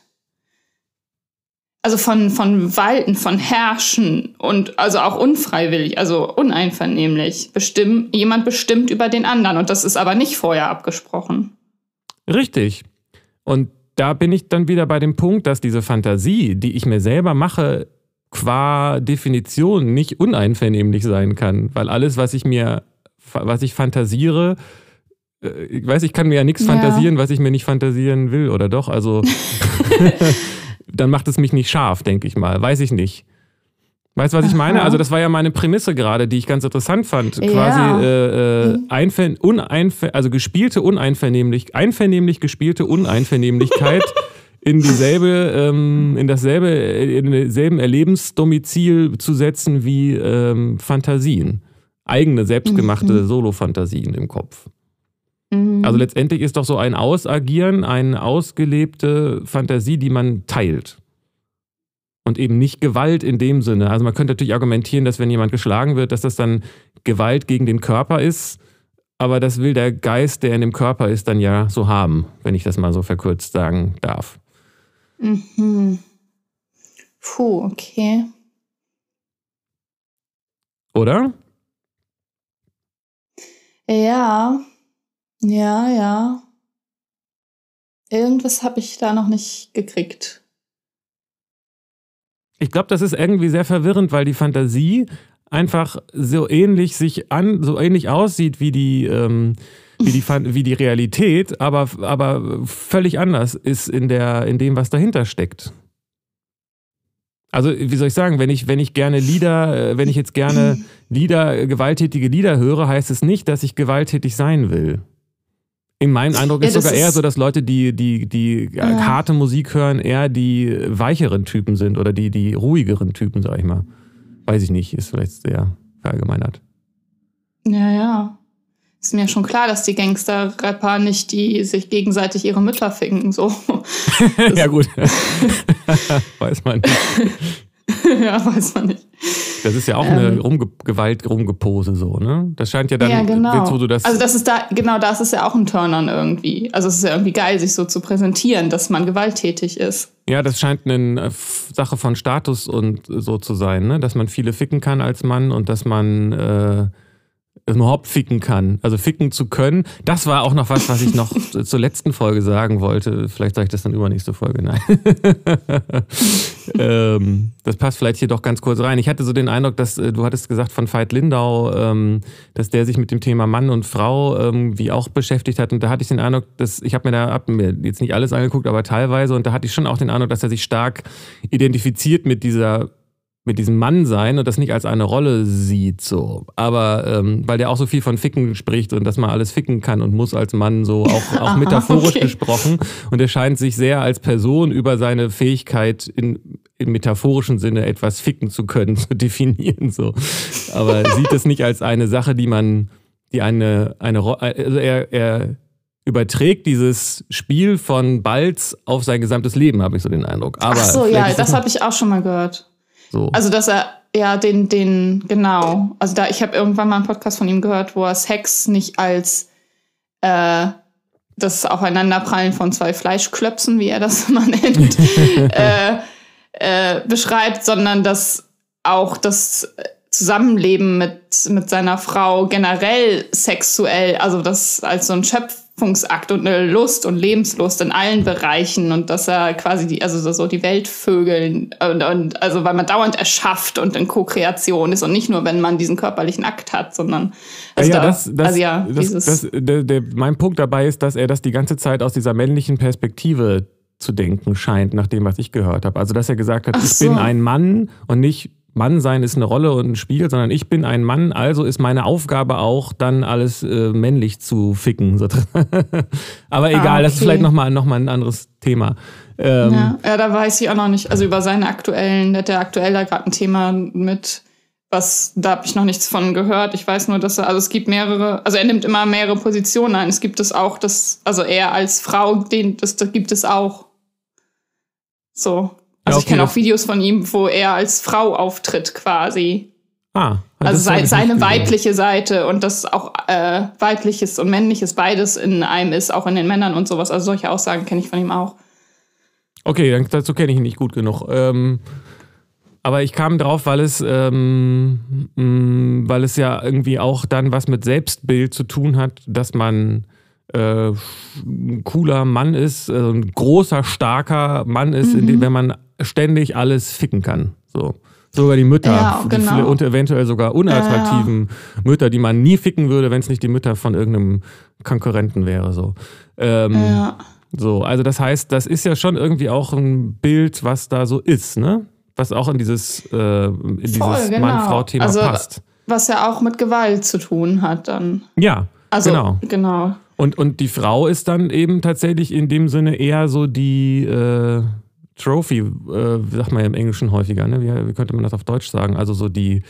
Also von, von Walten, von Herrschen und also auch unfreiwillig, also uneinvernehmlich. Bestimm, jemand bestimmt über den anderen und das ist aber nicht vorher abgesprochen. Richtig. Und da bin ich dann wieder bei dem Punkt, dass diese Fantasie, die ich mir selber mache, qua Definition nicht uneinvernehmlich sein kann, weil alles, was ich mir, was ich fantasiere, äh, ich weiß, ich kann mir ja nichts ja. fantasieren, was ich mir nicht fantasieren will, oder doch? Also dann macht es mich nicht scharf, denke ich mal. Weiß ich nicht. Weißt du, was ich meine? Also, das war ja meine Prämisse gerade, die ich ganz interessant fand. Ja. Quasi äh, äh, einver uneinver also gespielte Uneinvernehmlich, einvernehmlich gespielte Uneinvernehmlichkeit in dieselbe, ähm, in dasselbe, in denselben Erlebensdomizil zu setzen wie ähm, Fantasien. Eigene, selbstgemachte mhm. Solo-Fantasien im Kopf. Mhm. Also letztendlich ist doch so ein Ausagieren eine ausgelebte Fantasie, die man teilt. Und eben nicht Gewalt in dem Sinne. Also man könnte natürlich argumentieren, dass wenn jemand geschlagen wird, dass das dann Gewalt gegen den Körper ist. Aber das will der Geist, der in dem Körper ist, dann ja so haben, wenn ich das mal so verkürzt sagen darf. Mhm. Puh, okay. Oder? Ja, ja, ja. Irgendwas habe ich da noch nicht gekriegt. Ich glaube, das ist irgendwie sehr verwirrend, weil die Fantasie einfach so ähnlich sich an, so ähnlich aussieht wie die, ähm, wie die, wie die Realität, aber, aber völlig anders ist in, der, in dem, was dahinter steckt. Also, wie soll ich sagen, wenn ich, wenn ich gerne Lieder, äh, wenn ich jetzt gerne Lieder, gewalttätige Lieder höre, heißt es nicht, dass ich gewalttätig sein will. In meinem Eindruck ja, ist sogar ist eher so, dass Leute, die, die, die ja. harte Musik hören, eher die weicheren Typen sind oder die, die ruhigeren Typen, sag ich mal. Weiß ich nicht, ist vielleicht sehr verallgemeinert. Ja, ja ist mir schon klar, dass die Gangster-Rapper nicht die sich gegenseitig ihre Mütter ficken. So. ja, gut. weiß man nicht. ja, weiß man nicht. Das ist ja auch ähm, eine Rumge Gewalt, Rumgepose so, ne? Das scheint ja dann, ja, genau. wo du das. Also das ist da, genau das ist ja auch ein Turn-on irgendwie. Also es ist ja irgendwie geil, sich so zu präsentieren, dass man gewalttätig ist. Ja, das scheint eine äh, Sache von Status und so zu sein, ne? Dass man viele ficken kann als Mann und dass man äh, überhaupt ficken kann. Also ficken zu können. Das war auch noch was, was ich noch zur letzten Folge sagen wollte. Vielleicht sage ich das dann übernächste Folge. Nein. ähm, das passt vielleicht hier doch ganz kurz rein. Ich hatte so den Eindruck, dass äh, du hattest gesagt von Veit Lindau, ähm, dass der sich mit dem Thema Mann und Frau ähm, wie auch beschäftigt hat. Und da hatte ich den Eindruck, dass ich habe mir da hab mir jetzt nicht alles angeguckt, aber teilweise. Und da hatte ich schon auch den Eindruck, dass er sich stark identifiziert mit dieser mit diesem Mann sein und das nicht als eine Rolle sieht, so. Aber ähm, weil der auch so viel von Ficken spricht und dass man alles ficken kann und muss als Mann, so auch, auch metaphorisch okay. gesprochen. Und er scheint sich sehr als Person über seine Fähigkeit in, im metaphorischen Sinne etwas ficken zu können, zu definieren, so. Aber sieht es nicht als eine Sache, die man, die eine, eine, also er, er überträgt dieses Spiel von Balz auf sein gesamtes Leben, habe ich so den Eindruck. Aber Ach so, ja, das habe ich auch schon mal gehört. So. Also, dass er, ja, den, den, genau. Also, da, ich habe irgendwann mal einen Podcast von ihm gehört, wo er Sex nicht als äh, das Aufeinanderprallen von zwei Fleischklöpsen, wie er das immer nennt, äh, äh, beschreibt, sondern dass auch das Zusammenleben mit, mit seiner Frau generell sexuell, also das als so ein Schöpf Schöpfungsakt und eine Lust und Lebenslust in allen Bereichen und dass er quasi die, also so die Welt vögeln und, und also weil man dauernd erschafft und in Co-Kreation ist und nicht nur, wenn man diesen körperlichen Akt hat, sondern also ja, da, das, das, also ja, das, das, der, der, mein Punkt dabei ist, dass er das die ganze Zeit aus dieser männlichen Perspektive zu denken scheint, nach dem, was ich gehört habe. Also, dass er gesagt hat, Ach ich so. bin ein Mann und nicht Mann sein ist eine Rolle und ein Spiel, sondern ich bin ein Mann, also ist meine Aufgabe auch, dann alles äh, männlich zu ficken. Aber egal, ah, okay. das ist vielleicht nochmal noch mal ein anderes Thema. Ähm, ja, ja, da weiß ich auch noch nicht. Also über seine aktuellen, der hat ja aktuell da gerade ein Thema mit, was, da habe ich noch nichts von gehört. Ich weiß nur, dass er, also es gibt mehrere, also er nimmt immer mehrere Positionen ein. Es gibt es auch, das, also er als Frau, den, das, das gibt es auch. So, also ja, okay, ich kenne auch Videos von ihm, wo er als Frau auftritt quasi. Ah, also sei, seine weibliche Seite und das auch äh, weibliches und männliches beides in einem ist, auch in den Männern und sowas. Also solche Aussagen kenne ich von ihm auch. Okay, dann, dazu kenne ich ihn nicht gut genug. Ähm, aber ich kam drauf, weil es, ähm, mh, mm, weil es ja irgendwie auch dann was mit Selbstbild zu tun hat, dass man äh, ein cooler Mann ist, also ein großer, starker Mann ist, mhm. dem, wenn man ständig alles ficken kann. So. Sogar die Mütter, ja, genau. viele, und eventuell sogar unattraktiven ja. Mütter, die man nie ficken würde, wenn es nicht die Mütter von irgendeinem Konkurrenten wäre. So. Ähm, so, also das heißt, das ist ja schon irgendwie auch ein Bild, was da so ist, ne? Was auch in dieses, äh, in dieses genau. Mann-Frau-Thema also, passt. Was ja auch mit Gewalt zu tun hat dann. Ja, also, genau. genau. Und, und die Frau ist dann eben tatsächlich in dem Sinne eher so die, äh, Trophy, äh, sagt man ja im Englischen häufiger, ne? Wie, wie, könnte man das auf Deutsch sagen? Also so die,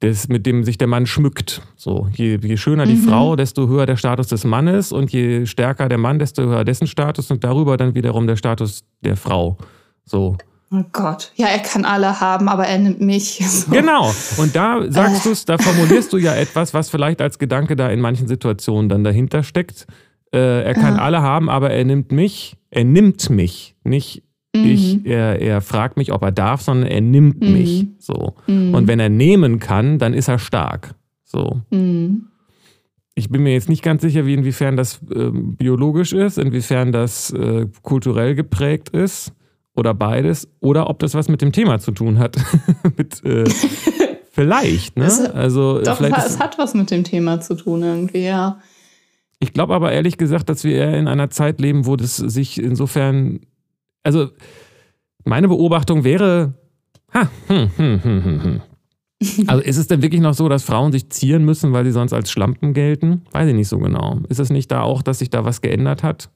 das, mit dem sich der Mann schmückt. So, je, je schöner die mhm. Frau, desto höher der Status des Mannes und je stärker der Mann, desto höher dessen Status und darüber dann wiederum der Status der Frau. So. Oh Gott. Ja, er kann alle haben, aber er nimmt mich. So. Genau. Und da sagst äh. du es, da formulierst du ja etwas, was vielleicht als Gedanke da in manchen Situationen dann dahinter steckt. Äh, er kann ja. alle haben, aber er nimmt mich. Er nimmt mich. Nicht Mhm. Ich, er, er fragt mich, ob er darf, sondern er nimmt mhm. mich. So. Mhm. Und wenn er nehmen kann, dann ist er stark. So. Mhm. Ich bin mir jetzt nicht ganz sicher, wie inwiefern das äh, biologisch ist, inwiefern das äh, kulturell geprägt ist oder beides, oder ob das was mit dem Thema zu tun hat. mit, äh, vielleicht, ne? Es, also, doch, vielleicht es hat was mit dem Thema zu tun, irgendwie, ja. Ich glaube aber ehrlich gesagt, dass wir eher in einer Zeit leben, wo das sich insofern also meine Beobachtung wäre, ha, hm, hm, hm, hm, hm. Also ist es denn wirklich noch so, dass Frauen sich zieren müssen, weil sie sonst als Schlampen gelten? Weiß ich nicht so genau. Ist es nicht da auch, dass sich da was geändert hat?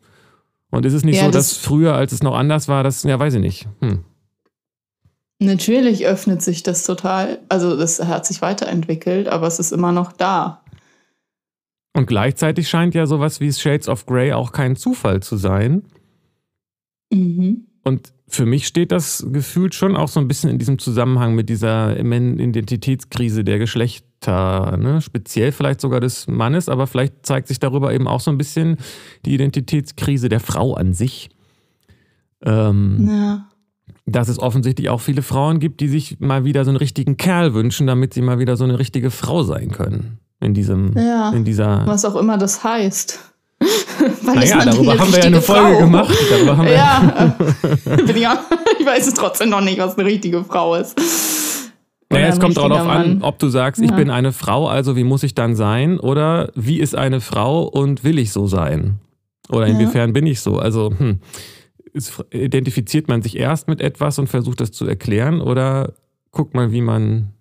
Und ist es nicht ja, so, dass das früher, als es noch anders war, das, ja, weiß ich nicht. Hm. Natürlich öffnet sich das total. Also das hat sich weiterentwickelt, aber es ist immer noch da. Und gleichzeitig scheint ja sowas wie Shades of Grey auch kein Zufall zu sein, Mhm. Und für mich steht das gefühlt schon auch so ein bisschen in diesem Zusammenhang mit dieser Identitätskrise der Geschlechter, ne? speziell vielleicht sogar des Mannes, aber vielleicht zeigt sich darüber eben auch so ein bisschen die Identitätskrise der Frau an sich. Ähm, ja. Dass es offensichtlich auch viele Frauen gibt, die sich mal wieder so einen richtigen Kerl wünschen, damit sie mal wieder so eine richtige Frau sein können. In diesem, Ja. in dieser. Was auch immer das heißt. Weil Naja, darüber haben wir ja eine Folge Frau? gemacht. Darüber haben wir, Ja, ich weiß es trotzdem noch nicht, was eine richtige Frau ist. Naja, es kommt darauf an, ob du sagst, ich Ja. bin eine Frau, also wie muss ich dann sein? Oder wie ist eine Frau und will ich so sein? Oder Ja. inwiefern bin ich so? Also, hm, ist, identifiziert man sich erst mit etwas und versucht das zu erklären? Oder guckt man, wie man,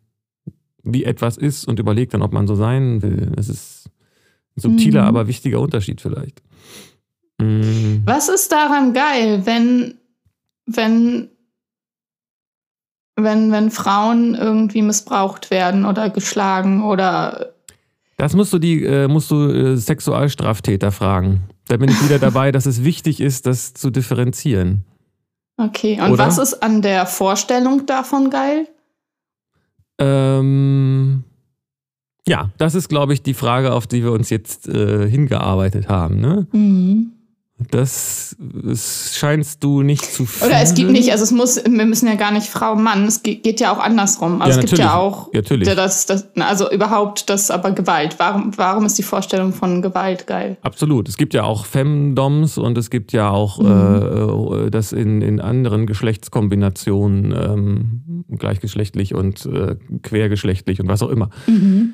wie etwas ist und überlegt dann, ob man so sein will? Das ist ein subtiler, Mhm. aber wichtiger Unterschied vielleicht. Mm, Was ist daran geil, wenn, wenn, wenn, wenn Frauen irgendwie missbraucht werden oder geschlagen oder Das musst du die, äh, musst du äh, Sexualstraftäter fragen. Da bin ich wieder dabei, dass es wichtig ist, das zu differenzieren. okay. Und Oder? was ist an der Vorstellung davon geil? Ähm, ja, das ist, glaube ich, die Frage, auf die wir uns jetzt äh, hingearbeitet haben. Ne? Mhm. Das, das scheinst du nicht zu fühlen. Oder es gibt nicht, also es muss, wir müssen ja gar nicht Frau, Mann, es geht, ja auch andersrum. Also Ja, es gibt ja natürlich. auch, Ja, natürlich. Das, das, also überhaupt das, aber Gewalt. Warum, warum ist die Vorstellung von Gewalt geil? Absolut. Es gibt ja auch Femdoms und es gibt ja auch Mhm. äh, das in, in anderen Geschlechtskombinationen, ähm, gleichgeschlechtlich und äh, quergeschlechtlich und was auch immer. Mhm.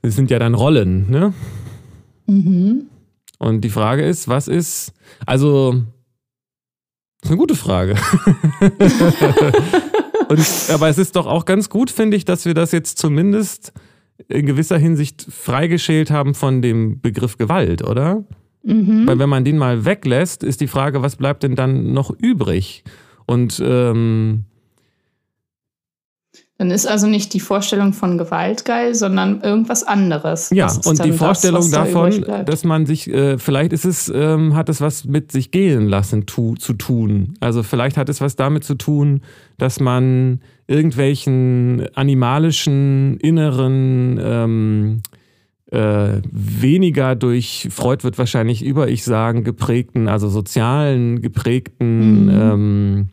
Das sind ja dann Rollen, ne? Mhm. Und die Frage ist, was ist, also, das ist eine gute Frage. Und, aber es ist doch auch ganz gut, finde ich, dass wir das jetzt zumindest in gewisser Hinsicht freigeschält haben von dem Begriff Gewalt, oder? Mhm. Weil wenn man den mal weglässt, ist die Frage, was bleibt denn dann noch übrig? Und ähm, Dann ist also nicht die Vorstellung von Gewalt geil, sondern irgendwas anderes. Ja, und die das, Vorstellung was da davon, bleibt? dass man sich, äh, vielleicht ist es, ähm, hat es was mit sich gehen lassen tu, zu tun. Also vielleicht hat es was damit zu tun, dass man irgendwelchen animalischen, inneren, ähm, äh, weniger durch, Freud wird wahrscheinlich über ich sagen, geprägten, also sozialen geprägten Mhm. ähm,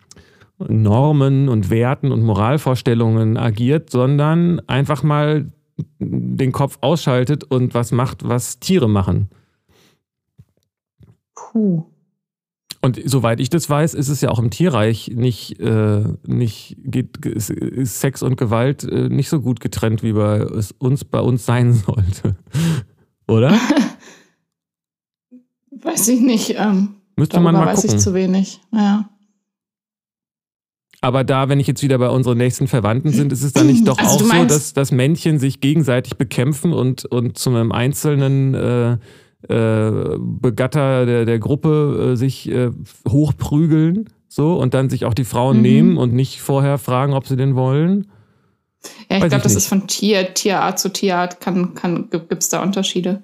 Normen und Werten und Moralvorstellungen agiert, sondern einfach mal den Kopf ausschaltet und was macht, was Tiere machen. Puh. Und soweit ich das weiß, ist es ja auch im Tierreich nicht, äh, nicht geht, ist, ist Sex und Gewalt äh, nicht so gut getrennt, wie bei es uns bei uns sein sollte. Oder? Weiß ich nicht. Ähm, Müsste man mal weiß gucken. ich zu wenig. Ja. Aber da, wenn ich jetzt wieder bei unseren nächsten Verwandten sind, ist es dann nicht doch Also auch so, dass, dass Männchen sich gegenseitig bekämpfen und, und zu einem einzelnen äh, äh, Begatter der, der Gruppe äh, sich äh, hochprügeln, so, und dann sich auch die Frauen Mhm. nehmen und nicht vorher fragen, ob sie den wollen? Ja, ich glaube, das nicht. ist von Tier, Tierart zu Tierart, kann, kann, gibt es da Unterschiede.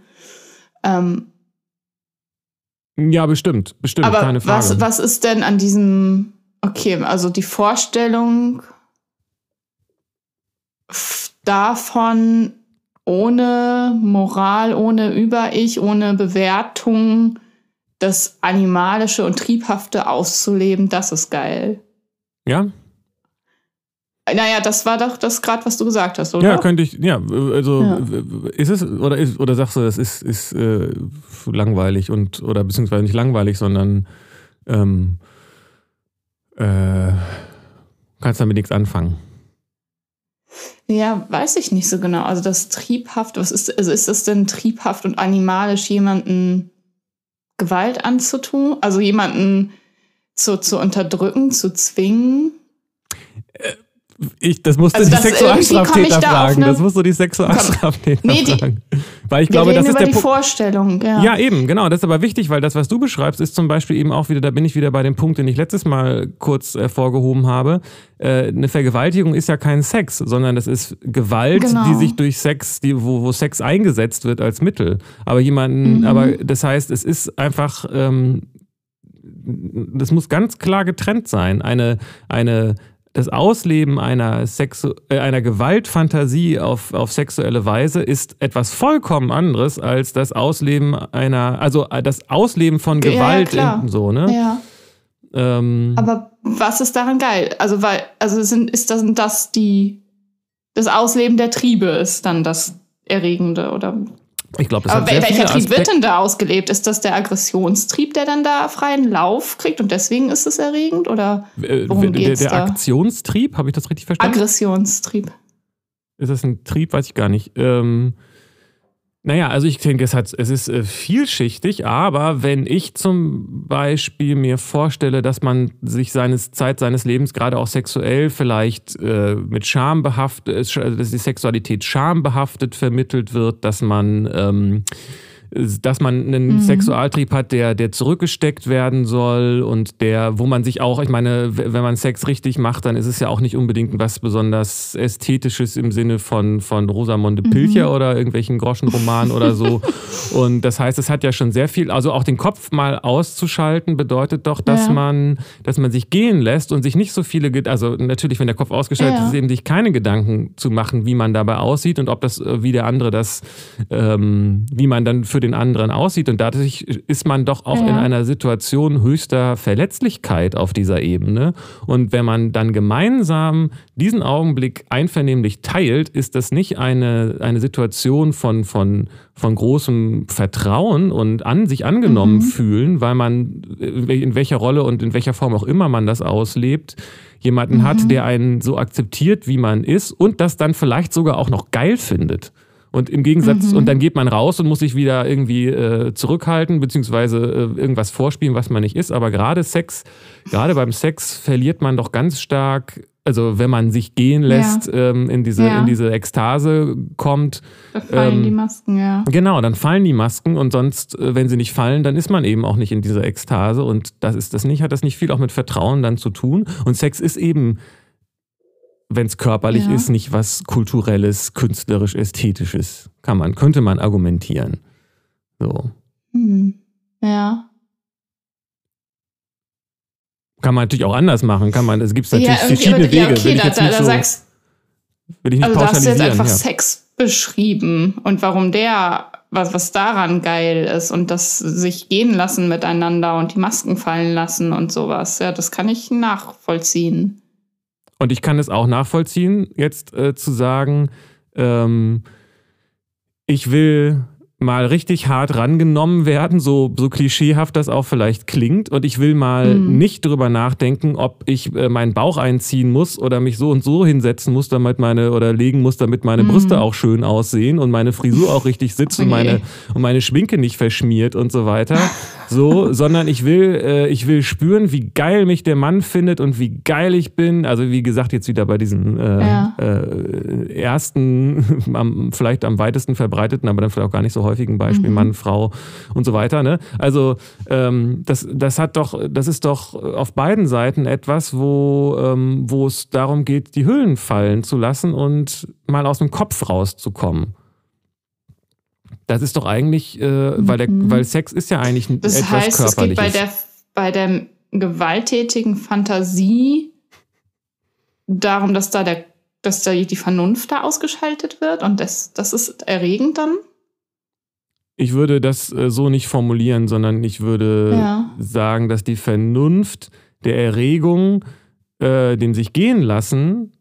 Ähm, Ja, bestimmt, bestimmt, aber keine Frage. was, was ist denn an diesem, okay, also die Vorstellung davon, ohne Moral, ohne Über-Ich, ohne Bewertung, das Animalische und Triebhafte auszuleben, das ist geil. ja? Naja, das war doch das gerade, was du gesagt hast, oder? Ja, könnte ich, ja, also Ja. ist es, oder ist, oder sagst du, das ist, ist äh, langweilig und, oder beziehungsweise nicht langweilig, sondern ähm, äh, kannst damit nichts anfangen. Ja, weiß ich nicht so genau. Also das triebhaft, was ist, also ist das denn triebhaft und animalisch, jemanden Gewalt anzutun? Also jemanden zu, zu unterdrücken, zu zwingen? Ich, das musst du Also die komm ich Sexualstraftäter da fragen. Das musst du die Sexualstraftäter Nee, die- fragen. Weil ich glaube, das ist über der die Punkt. Vorstellung, ja. Ja, eben, genau. Das ist aber wichtig, weil das, was du beschreibst, ist zum Beispiel eben auch wieder, da bin ich wieder bei dem Punkt, den ich letztes Mal kurz hervorgehoben habe. Äh, eine Vergewaltigung ist ja kein Sex, sondern das ist Gewalt, Genau. die sich durch Sex, die, wo, wo Sex eingesetzt wird als Mittel. Aber jemanden, Mhm. aber das heißt, es ist einfach, ähm, das muss ganz klar getrennt sein. Eine, eine, das Ausleben einer, Sexu äh, einer Gewaltfantasie auf, auf sexuelle Weise ist etwas vollkommen anderes als das Ausleben einer, also äh, das Ausleben von Ja, ja, Gewalt klar. in, so, ne? ja. Ähm, Aber was ist daran geil? Also, weil, also sind, ist das, sind das die, das Ausleben der Triebe ist dann das erregende oder ich glaube, das Aber hat welcher Trieb wird denn da ausgelebt? Ist das der Aggressionstrieb, der dann da freien Lauf kriegt und deswegen ist es erregend? Oder Äh, worum der, geht's der da? Aktionstrieb, habe ich das richtig verstanden? Aggressionstrieb? Ist das ein Trieb? Weiß ich gar nicht. Ähm, naja, also ich denke, es, hat, es ist äh, vielschichtig, aber wenn ich zum Beispiel mir vorstelle, dass man sich seines Zeit seines Lebens gerade auch sexuell vielleicht äh, mit Scham behaftet, äh, sch- dass die Sexualität schambehaftet vermittelt wird, dass man ähm, dass man einen Mhm. Sexualtrieb hat, der, der zurückgesteckt werden soll und der, wo man sich auch, ich meine, wenn man Sex richtig macht, dann ist es ja auch nicht unbedingt was besonders Ästhetisches im Sinne von, von Rosamunde Pilcher oder irgendwelchen Groschenromanen oder so. Und das heißt, es hat ja schon sehr viel, also auch den Kopf mal auszuschalten, bedeutet doch, dass Ja. man, dass man sich gehen lässt und sich nicht so viele, also natürlich, wenn der Kopf ausgeschaltet Ja. ist, eben sich keine Gedanken zu machen, wie man dabei aussieht und ob das, äh, wie der andere das, ähm, wie man dann für den anderen aussieht. Und dadurch ist man doch auch Ja. in einer Situation höchster Verletzlichkeit auf dieser Ebene. Und wenn man dann gemeinsam diesen Augenblick einvernehmlich teilt, ist das nicht eine, eine Situation von, von, von großem Vertrauen und an sich angenommen Mhm. fühlen, weil man äh, in welcher Rolle und in welcher Form auch immer man das auslebt, jemanden Mhm. hat, der einen so akzeptiert, wie man ist und das dann vielleicht sogar auch noch geil findet. Und im Gegensatz, Mhm. und dann geht man raus und muss sich wieder irgendwie äh, zurückhalten, beziehungsweise äh, irgendwas vorspielen, was man nicht ist. Aber gerade Sex, gerade beim Sex verliert man doch ganz stark, also wenn man sich gehen lässt, ähm, in, diese, Ja. in diese Ekstase kommt, Da fallen Ähm, die Masken, ja. Genau, dann fallen die Masken und sonst, äh, wenn sie nicht fallen, dann ist man eben auch nicht in dieser Ekstase und das ist das nicht, hat das nicht viel auch mit Vertrauen dann zu tun. Und Sex ist eben, wenn es körperlich Ja. ist, nicht was kulturelles, künstlerisch, ästhetisches. Kann man, könnte man argumentieren. So. Hm. Ja. Kann man natürlich auch anders machen, kann man, es gibt natürlich ja, verschiedene aber, ja, Wege. okay, will ich da, jetzt da, nicht da so, sagst will ich nicht also da hast du jetzt einfach ja. Sex beschrieben und warum der, was, was daran geil ist und das sich gehen lassen miteinander und die Masken fallen lassen und sowas. Ja, das kann ich nachvollziehen. Und ich kann es auch nachvollziehen, jetzt äh, zu sagen, ähm, ich will mal richtig hart rangenommen werden, so, so klischeehaft das auch vielleicht klingt. Und ich will mal Mhm. nicht drüber nachdenken, ob ich äh, meinen Bauch einziehen muss oder mich so und so hinsetzen muss, damit meine, oder legen muss, damit meine Mhm. Brüste auch schön aussehen und meine Frisur auch richtig sitzt und Okay. meine, und meine Schminke nicht verschmiert und so weiter. So, sondern ich will, äh, ich will spüren, wie geil mich der Mann findet und wie geil ich bin. Also wie gesagt, jetzt wieder bei diesem äh, Ja. äh, ersten, am, vielleicht am weitesten verbreiteten, aber dann vielleicht auch gar nicht so häufigen Beispiel Mhm. Mann, Frau und so weiter. Ne? Also ähm, das, das hat doch, das ist doch auf beiden Seiten etwas, wo, ähm, wo es darum geht, die Hüllen fallen zu lassen und mal aus dem Kopf rauszukommen. Das ist doch eigentlich, äh, weil, der, Mhm. weil Sex ist ja eigentlich ein- Das etwas heißt, es geht Körperliches. bei der, bei der gewalttätigen Fantasie darum, dass da der, dass da die Vernunft da ausgeschaltet wird und das, das ist erregend dann? Ich würde das äh, so nicht formulieren, sondern ich würde Ja. sagen, dass die Vernunft der Erregung, äh, dem sich gehen lassen,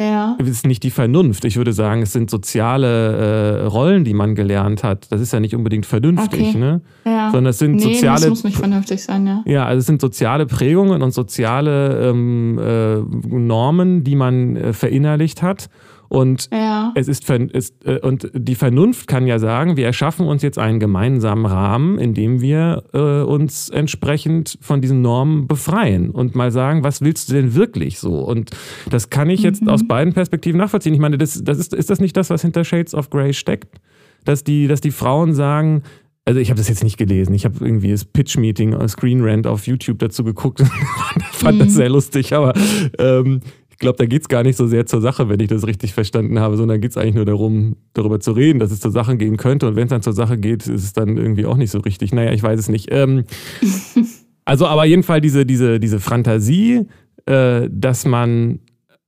Ja. ist nicht die Vernunft. Ich würde sagen, es sind soziale äh, Rollen, die man gelernt hat. Das ist ja nicht unbedingt vernünftig, Okay. ne? Ja. Sondern es sind nee, das soziale muss nicht vernünftig sein, ja. ja, also es sind soziale Prägungen und soziale ähm, äh, Normen, die man äh, verinnerlicht hat. Und Ja. es ist, ist äh, und die Vernunft kann ja sagen, wir erschaffen uns jetzt einen gemeinsamen Rahmen, in dem wir äh, uns entsprechend von diesen Normen befreien und mal sagen, was willst du denn wirklich so? Und das kann ich jetzt Mhm. aus beiden Perspektiven nachvollziehen. Ich meine, das, das ist, ist das nicht das, was hinter Shades of Grey steckt? Dass die, dass die Frauen sagen, also ich habe das jetzt nicht gelesen. Ich habe irgendwie das Pitch-Meeting, äh, Screen Rant auf YouTube dazu geguckt und fand das Mhm. sehr lustig. Aber ähm, ich glaube, da geht es gar nicht so sehr zur Sache, wenn ich das richtig verstanden habe, sondern geht es eigentlich nur darum, darüber zu reden, dass es zur Sache gehen könnte. Und wenn es dann zur Sache geht, ist es dann irgendwie auch nicht so richtig. Naja, ich weiß es nicht. Ähm, also, aber jedenfalls diese, diese, diese Fantasie, äh, dass man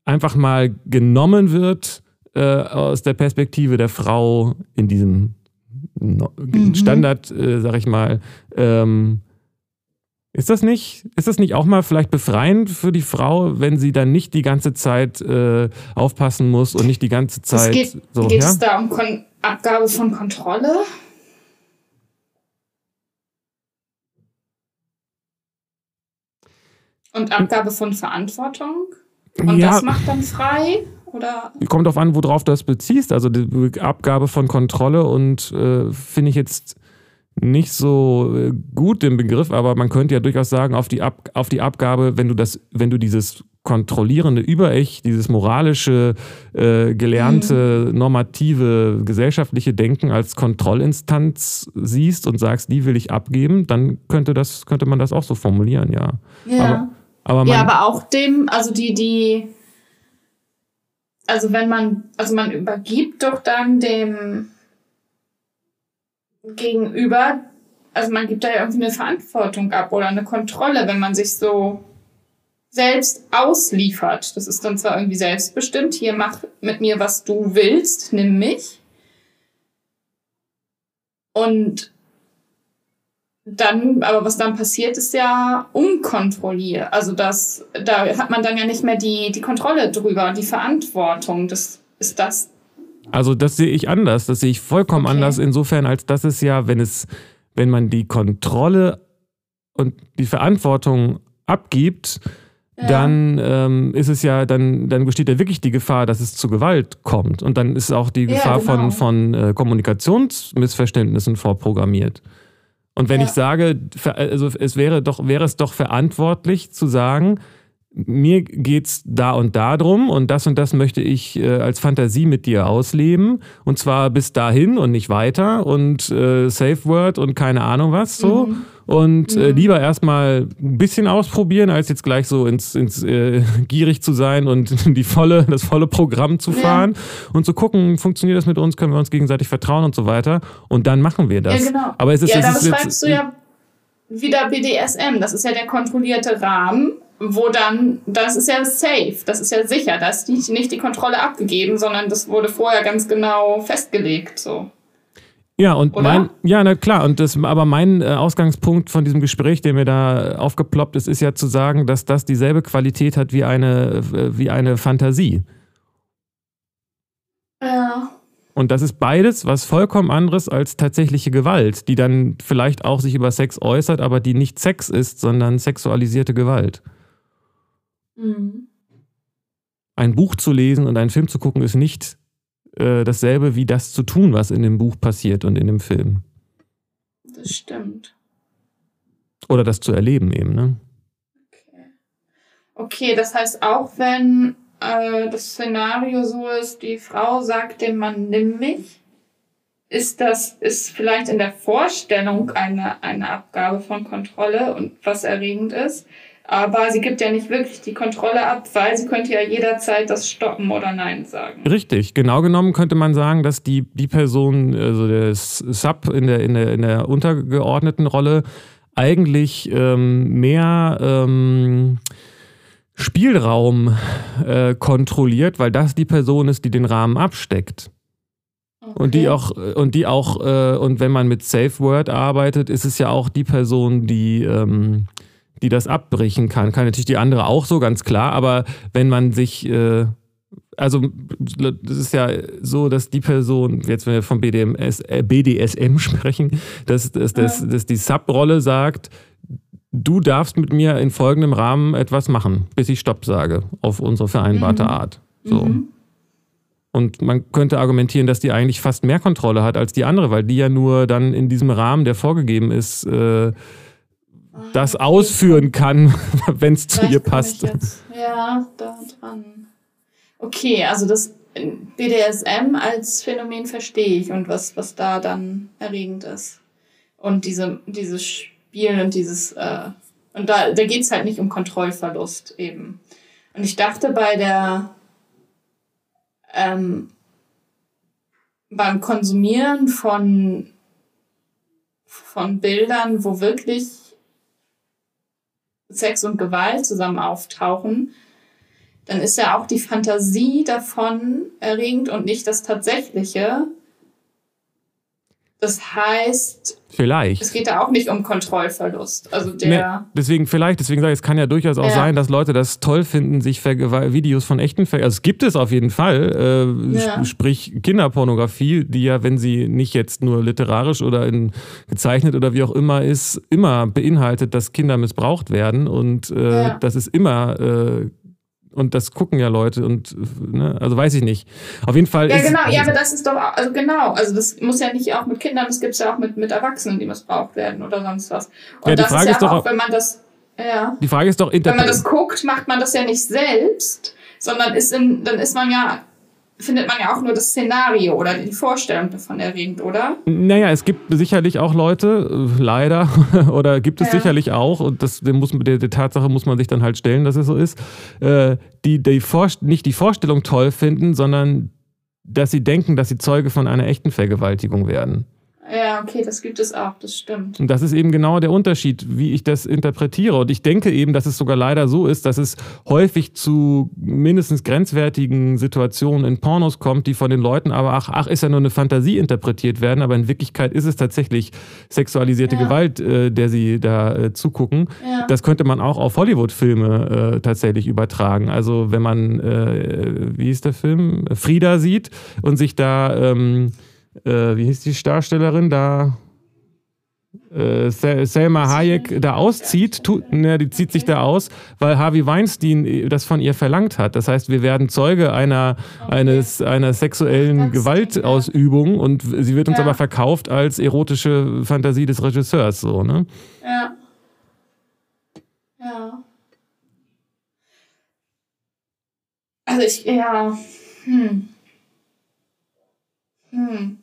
einfach mal genommen wird äh, aus der Perspektive der Frau in diesem no Mhm. Standard, äh, sag ich mal, ähm, ist das nicht, ist das nicht auch mal vielleicht befreiend für die Frau, wenn sie dann nicht die ganze Zeit äh, aufpassen muss und nicht die ganze Es Zeit geht, so, geht ja? es da um Kon Abgabe von Kontrolle. Und Abgabe von Verantwortung. Und ja. das macht dann frei. Oder? Kommt auf an, worauf du das beziehst. Also die Abgabe von Kontrolle und äh, finde ich jetzt nicht so äh, gut den Begriff, aber man könnte ja durchaus sagen, auf die, Ab auf die Abgabe, wenn du das, wenn du dieses kontrollierende Über-Ich, dieses moralische, äh, gelernte, mhm. normative, gesellschaftliche Denken als Kontrollinstanz siehst und sagst, die will ich abgeben, dann könnte das, könnte man das auch so formulieren, ja. Ja. Aber, aber, ja, aber auch dem, also die, die, also wenn man, also man übergibt doch dann dem Gegenüber, also man gibt da ja irgendwie eine Verantwortung ab oder eine Kontrolle, wenn man sich so selbst ausliefert. Das ist dann zwar irgendwie selbstbestimmt, hier mach mit mir, was du willst, nimm mich. Und dann, aber was dann passiert, ist ja unkontrolliert. Also das, da hat man dann ja nicht mehr die, die Kontrolle drüber die Verantwortung. Das ist das. Also das sehe ich anders. Das sehe ich vollkommen okay. anders insofern, als dass es ja, wenn es, wenn man die Kontrolle und die Verantwortung abgibt, dann ähm, ist es ja, dann, dann besteht ja wirklich die Gefahr, dass es zu Gewalt kommt. Und dann ist auch die Gefahr ja, genau. von, von äh, Kommunikationsmissverständnissen vorprogrammiert. Und wenn ja. ich sage, also es wäre doch, wäre es doch verantwortlich zu sagen, mir geht's da und da drum und das und das möchte ich äh, als Fantasie mit dir ausleben und zwar bis dahin und nicht weiter und äh, Safe Word und keine Ahnung was so. Mhm und äh, mhm. lieber erstmal ein bisschen ausprobieren, als jetzt gleich so ins, ins äh, gierig zu sein und die volle, das volle Programm zu fahren ja. und zu gucken, funktioniert das mit uns, können wir uns gegenseitig vertrauen und so weiter. Und dann machen wir das. Ja, genau. Aber es ist, ja, es da beschreibst du ja wieder BDSM. Das ist ja der kontrollierte Rahmen, wo dann, das ist ja safe, das ist ja sicher, da ist nicht, nicht die Kontrolle abgegeben, sondern das wurde vorher ganz genau festgelegt. So. Ja, und Oder? mein, ja, na klar, und das, aber mein äh, Ausgangspunkt von diesem Gespräch, der mir da aufgeploppt ist, ist ja zu sagen, dass das dieselbe Qualität hat wie eine, äh, wie eine Fantasie. Ja. Und das ist beides was vollkommen anderes als tatsächliche Gewalt, die dann vielleicht auch sich über Sex äußert, aber die nicht Sex ist, sondern sexualisierte Gewalt. Mhm. Ein Buch zu lesen und einen Film zu gucken ist nicht äh, dasselbe wie das zu tun, was in dem Buch passiert und in dem Film. Das stimmt. Oder das zu erleben eben, ne? Okay, okay das heißt auch, wenn äh, das Szenario so ist, die Frau sagt dem Mann, nimm mich, ist das, ist vielleicht in der Vorstellung eine, eine Abgabe von Kontrolle und was erregend ist. Aber sie gibt ja nicht wirklich die Kontrolle ab, weil sie könnte ja jederzeit das Stoppen oder Nein sagen. Richtig, genau genommen könnte man sagen, dass die, die Person, also der Sub in der, in der, in der untergeordneten Rolle, eigentlich ähm, mehr ähm, Spielraum äh, kontrolliert, weil das die Person ist, die den Rahmen absteckt. Okay. Und die auch, und die auch, äh, und wenn man mit Safe Word arbeitet, ist es ja auch die Person, die ähm, die das abbrechen kann. Kann natürlich die andere auch so, ganz klar, aber wenn man sich, äh, also das ist ja so, dass die Person, jetzt wenn wir vom BDMS, äh, BDSM sprechen, dass, dass, dass, dass die Sub-Rolle sagt, du darfst mit mir in folgendem Rahmen etwas machen, bis ich Stopp sage, auf unsere vereinbarte mhm. Art. So. Mhm. Und man könnte argumentieren, dass die eigentlich fast mehr Kontrolle hat als die andere, weil die ja nur dann in diesem Rahmen, der vorgegeben ist, äh, das ausführen kann, wenn es zu ihr passt. ja, da dran. Okay, also das BDSM als Phänomen verstehe ich und was, was da dann erregend ist. Und diese, dieses Spiel und dieses, äh, und da, da geht es halt nicht um Kontrollverlust eben. Und ich dachte bei der, ähm, beim Konsumieren von, von Bildern, wo wirklich Sex und Gewalt zusammen auftauchen, dann ist ja auch die Fantasie davon erregend und nicht das Tatsächliche. Das heißt, vielleicht. Es geht da auch nicht um Kontrollverlust. Also der. Nee, deswegen vielleicht, deswegen sage ich, es kann ja durchaus auch ja. sein, dass Leute das toll finden, sich Videos von echten Ver Also es gibt es auf jeden Fall. Äh, ja. Sprich Kinderpornografie, die ja, wenn sie nicht jetzt nur literarisch oder in, gezeichnet oder wie auch immer ist, immer beinhaltet, dass Kinder missbraucht werden. Und äh, ja. das ist immer äh, und das gucken ja Leute und ne, also weiß ich nicht. Auf jeden Fall. Ja, ist, genau, ja, aber das ist doch, also genau, also das muss ja nicht auch mit Kindern, das gibt es ja auch mit, mit Erwachsenen, die missbraucht werden oder sonst was. Und ja, die Frage ist, ja ist doch auch, wenn man das, ja. Die Frage ist doch, wenn man das guckt, macht man das ja nicht selbst, sondern ist in, dann ist man ja findet man ja auch nur das Szenario oder die Vorstellung davon erregend, oder? Naja, es gibt sicherlich auch Leute, äh, leider, oder gibt es ja. sicherlich auch, und das muss, der, der, Tatsache muss man sich dann halt stellen, dass es so ist, äh, die, die nicht die Vorstellung toll finden, sondern dass sie denken, dass sie Zeuge von einer echten Vergewaltigung werden. Ja, okay, das gibt es auch, das stimmt. Und das ist eben genau der Unterschied, wie ich das interpretiere. Und ich denke eben, dass es sogar leider so ist, dass es häufig zu mindestens grenzwertigen Situationen in Pornos kommt, die von den Leuten aber, ach, ach, ist ja nur eine Fantasie interpretiert werden, aber in Wirklichkeit ist es tatsächlich sexualisierte ja. Gewalt, äh, der sie da äh, zugucken. Ja. Das könnte man auch auf Hollywood-Filme äh, tatsächlich übertragen. Also wenn man, äh, wie ist der Film, Frieda sieht und sich da... Ähm, äh, wie hieß die Darstellerin da? Äh, Selma Hayek da auszieht, tu, ne, die zieht sich da aus, weil Harvey Weinstein das von ihr verlangt hat. Das heißt, wir werden Zeuge einer, eines, einer sexuellen Gewaltausübung und sie wird uns ja. aber verkauft als erotische Fantasie des Regisseurs. So, ne? Ja. Ja. Also ich, ja. Hm. Hm.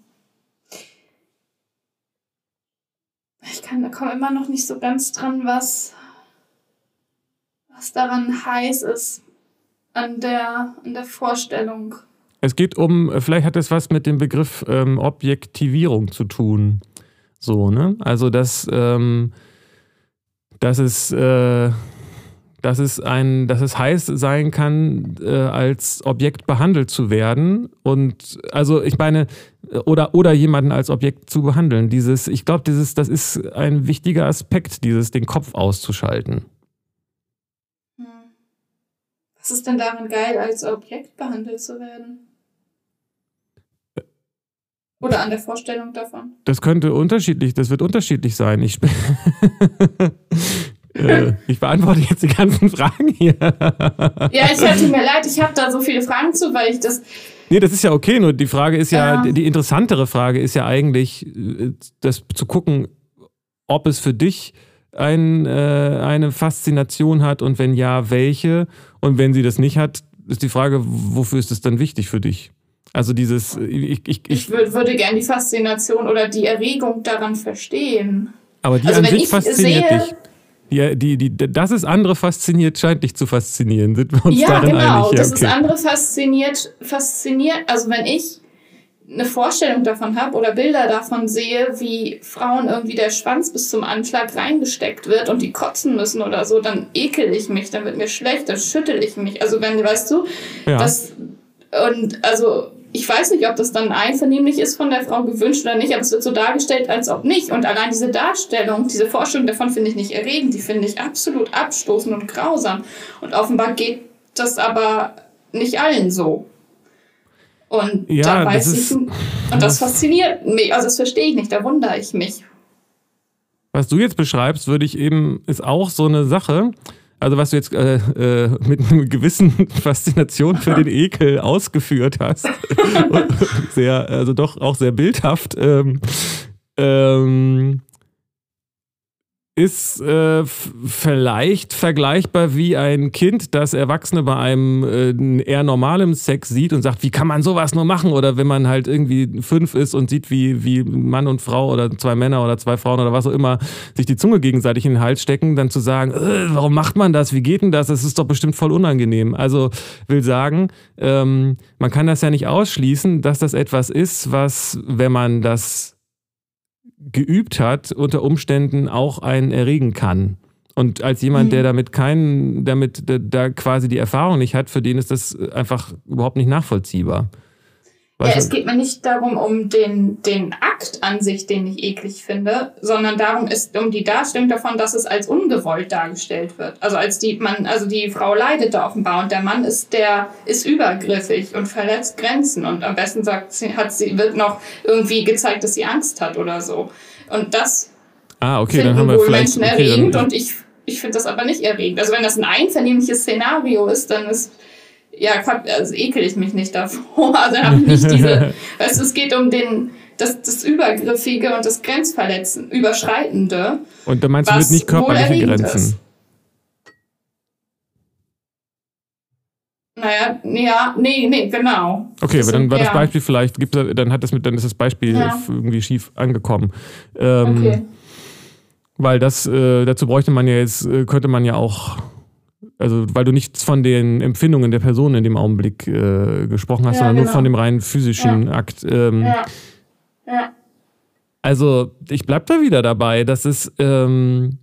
Ich kann, da komme immer noch nicht so ganz dran, was, was daran heiß ist an der, an der Vorstellung. Es geht um, vielleicht hat es was mit dem Begriff ähm, Objektivierung zu tun. So, ne? Also, dass, ähm, dass es. Äh, dass es ein, dass es heiß sein kann, äh, als Objekt behandelt zu werden. Und also ich meine, oder, oder jemanden als Objekt zu behandeln. Dieses, ich glaube, dieses, das ist ein wichtiger Aspekt, dieses den Kopf auszuschalten. Was ist denn daran geil, als Objekt behandelt zu werden? Oder an der Vorstellung davon? Das könnte unterschiedlich, das wird unterschiedlich sein. Ich, Äh, ich beantworte jetzt die ganzen Fragen hier. ja, ich tut mir leid, ich habe da so viele Fragen zu, weil ich das. Nee, das ist ja okay, nur die Frage ist ja, ja. die interessantere Frage ist ja eigentlich, äh, das zu gucken, ob es für dich ein, äh, eine Faszination hat und wenn ja, welche. Und wenn sie das nicht hat, ist die Frage, wofür ist es dann wichtig für dich? Also dieses, ich, ich, ich, ich würde gerne die Faszination oder die Erregung daran verstehen. Aber die also an sich fasziniert sehe, dich. Ja, die, die, das ist andere fasziniert, scheint dich zu faszinieren. Sind wir uns ja, darin genau, einig? Ja, das okay. ist andere fasziniert, fasziniert. Also wenn ich eine Vorstellung davon habe oder Bilder davon sehe, wie Frauen irgendwie der Schwanz bis zum Anschlag reingesteckt wird und die kotzen müssen oder so, dann ekel ich mich, dann wird mir schlecht, dann schüttel ich mich. Also wenn, weißt du, ja. das und also ich weiß nicht, ob das dann einvernehmlich ist von der Frau gewünscht oder nicht, aber es wird so dargestellt, als ob nicht. Und allein diese Darstellung, diese Vorstellung davon finde ich nicht erregend, die finde ich absolut abstoßend und grausam. Und offenbar geht das aber nicht allen so. Und ja, da weiß ich, und das fasziniert mich, also das verstehe ich nicht, da wundere ich mich. Was du jetzt beschreibst, würde ich eben, ist auch so eine Sache, also was du jetzt äh, äh, mit einer gewissen Faszination für den Ekel ausgeführt hast, sehr, also doch auch sehr bildhaft, ähm, ähm, ist äh, vielleicht vergleichbar wie ein Kind, das Erwachsene bei einem äh, eher normalem Sex sieht und sagt, wie kann man sowas nur machen? Oder wenn man halt irgendwie fünf ist und sieht, wie, wie Mann und Frau oder zwei Männer oder zwei Frauen oder was auch immer sich die Zunge gegenseitig in den Hals stecken, dann zu sagen, äh, warum macht man das? Wie geht denn das? Das ist doch bestimmt voll unangenehm. Also will sagen, ähm, man kann das ja nicht ausschließen, dass das etwas ist, was, wenn man das geübt hat, unter Umständen auch einen erregen kann. Und als jemand, mhm. der damit keinen, damit da quasi die Erfahrung nicht hat, für den ist das einfach überhaupt nicht nachvollziehbar. Ja, es geht mir nicht darum, um den, den Akt an sich, den ich eklig finde, sondern darum ist um die Darstellung davon, dass es als ungewollt dargestellt wird. Also als die man, also die Frau leidet da offenbar und der Mann ist der ist übergriffig und verletzt Grenzen und am besten sagt sie, hat sie wird noch irgendwie gezeigt, dass sie Angst hat oder so. Und das ah, okay, dann haben wir vielleicht Menschen okay, erregend und ich ich finde das aber nicht erregend. Also wenn das ein einvernehmliches Szenario ist, dann ist ja, also ekel ich mich nicht davor. Also habe ich nicht diese, du, es geht um den, das, das Übergriffige und das Grenzverletzen, Überschreitende. Und da meinst du mit nicht körperliche Grenzen? Ist. Naja, ja, nee, nee, genau. Okay, aber dann war das Beispiel vielleicht, gibt, dann hat das mit, dann ist das Beispiel ja. irgendwie schief angekommen. Ähm, okay. Weil das, äh, dazu bräuchte man ja jetzt, äh, könnte man ja auch also, weil du nichts von den Empfindungen der Person in dem Augenblick äh, gesprochen hast, ja, sondern genau. nur von dem rein physischen ja. Akt. Ähm, ja. ja. Also, ich bleib da wieder dabei. Das ist, ähm,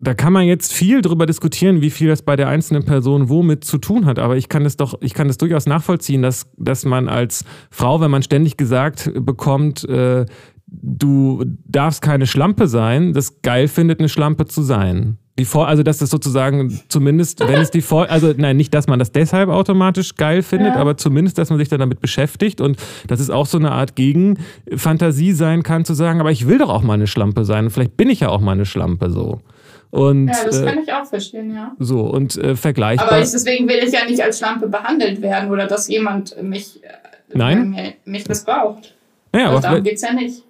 da kann man jetzt viel drüber diskutieren, wie viel das bei der einzelnen Person womit zu tun hat. Aber ich kann es doch, ich kann es durchaus nachvollziehen, dass, dass man als Frau, wenn man ständig gesagt bekommt, äh, du darfst keine Schlampe sein, das geil findet, eine Schlampe zu sein. Die Vor also, dass das sozusagen zumindest, wenn es die Vor also nein, nicht, dass man das deshalb automatisch geil findet, ja. aber zumindest, dass man sich dann damit beschäftigt und dass es auch so eine Art Gegenfantasie sein kann, zu sagen, aber ich will doch auch mal eine Schlampe sein und vielleicht bin ich ja auch mal eine Schlampe so. Und, ja, das äh, kann ich auch verstehen, ja. So, und äh, vergleichbar. Aber ich, deswegen will ich ja nicht als Schlampe behandelt werden oder dass jemand mich, äh, Nein? mich missbraucht. Ja, also aber darum geht es ja nicht.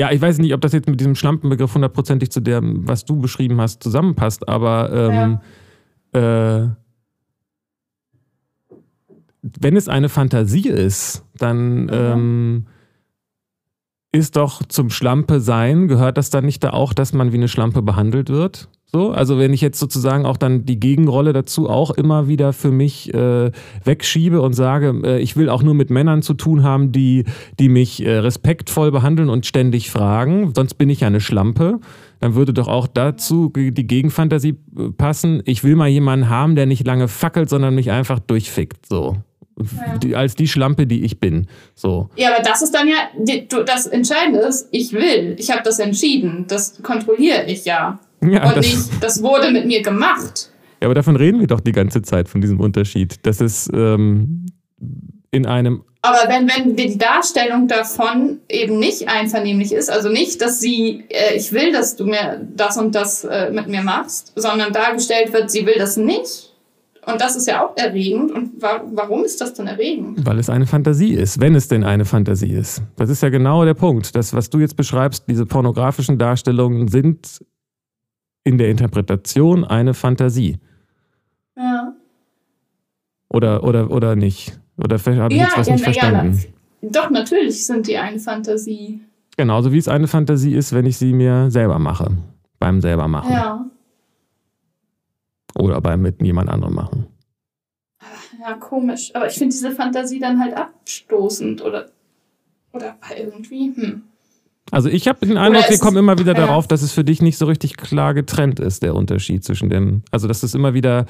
Ja, ich weiß nicht, ob das jetzt mit diesem Schlampenbegriff hundertprozentig zu dem, was du beschrieben hast, zusammenpasst, aber ähm, ja. äh, wenn es eine Fantasie ist, dann mhm. ähm, ist doch zum Schlampe sein, gehört das dann nicht da auch, dass man wie eine Schlampe behandelt wird? So, also wenn ich jetzt sozusagen auch dann die Gegenrolle dazu auch immer wieder für mich äh, wegschiebe und sage, äh, ich will auch nur mit Männern zu tun haben, die, die mich äh, respektvoll behandeln und ständig fragen, sonst bin ich ja eine Schlampe, dann würde doch auch dazu die Gegenfantasie äh, passen. Ich will mal jemanden haben, der nicht lange fackelt, sondern mich einfach durchfickt. So. Die, als die Schlampe, die ich bin. So. Ja, aber das ist dann ja, die, das Entscheidende ist, ich will, ich habe das entschieden, das kontrolliere ich ja. Ja, und das, nicht, das wurde mit mir gemacht. Ja, aber davon reden wir doch die ganze Zeit, von diesem Unterschied. Das ist ähm, in einem. Aber wenn, wenn die Darstellung davon eben nicht einvernehmlich ist, also nicht, dass sie, äh, ich will, dass du mir das und das äh, mit mir machst, sondern dargestellt wird, sie will das nicht. Und das ist ja auch erregend. Und wa warum ist das denn erregend? Weil es eine Fantasie ist, wenn es denn eine Fantasie ist. Das ist ja genau der Punkt. Das, was du jetzt beschreibst, diese pornografischen Darstellungen sind in der Interpretation eine Fantasie. Ja. Oder, oder, oder nicht? Oder habe ich ja, jetzt was ja, nicht verstanden? Ja, doch, natürlich sind die eine Fantasie. Genauso wie es eine Fantasie ist, wenn ich sie mir selber mache. Beim selber machen. Ja. Oder beim mit jemand anderem machen. Ja, komisch. Aber ich finde diese Fantasie dann halt abstoßend oder, oder irgendwie, hm. Also ich habe den Eindruck, wir kommen immer wieder darauf, dass es für dich nicht so richtig klar getrennt ist, der Unterschied zwischen dem, also dass es immer wieder...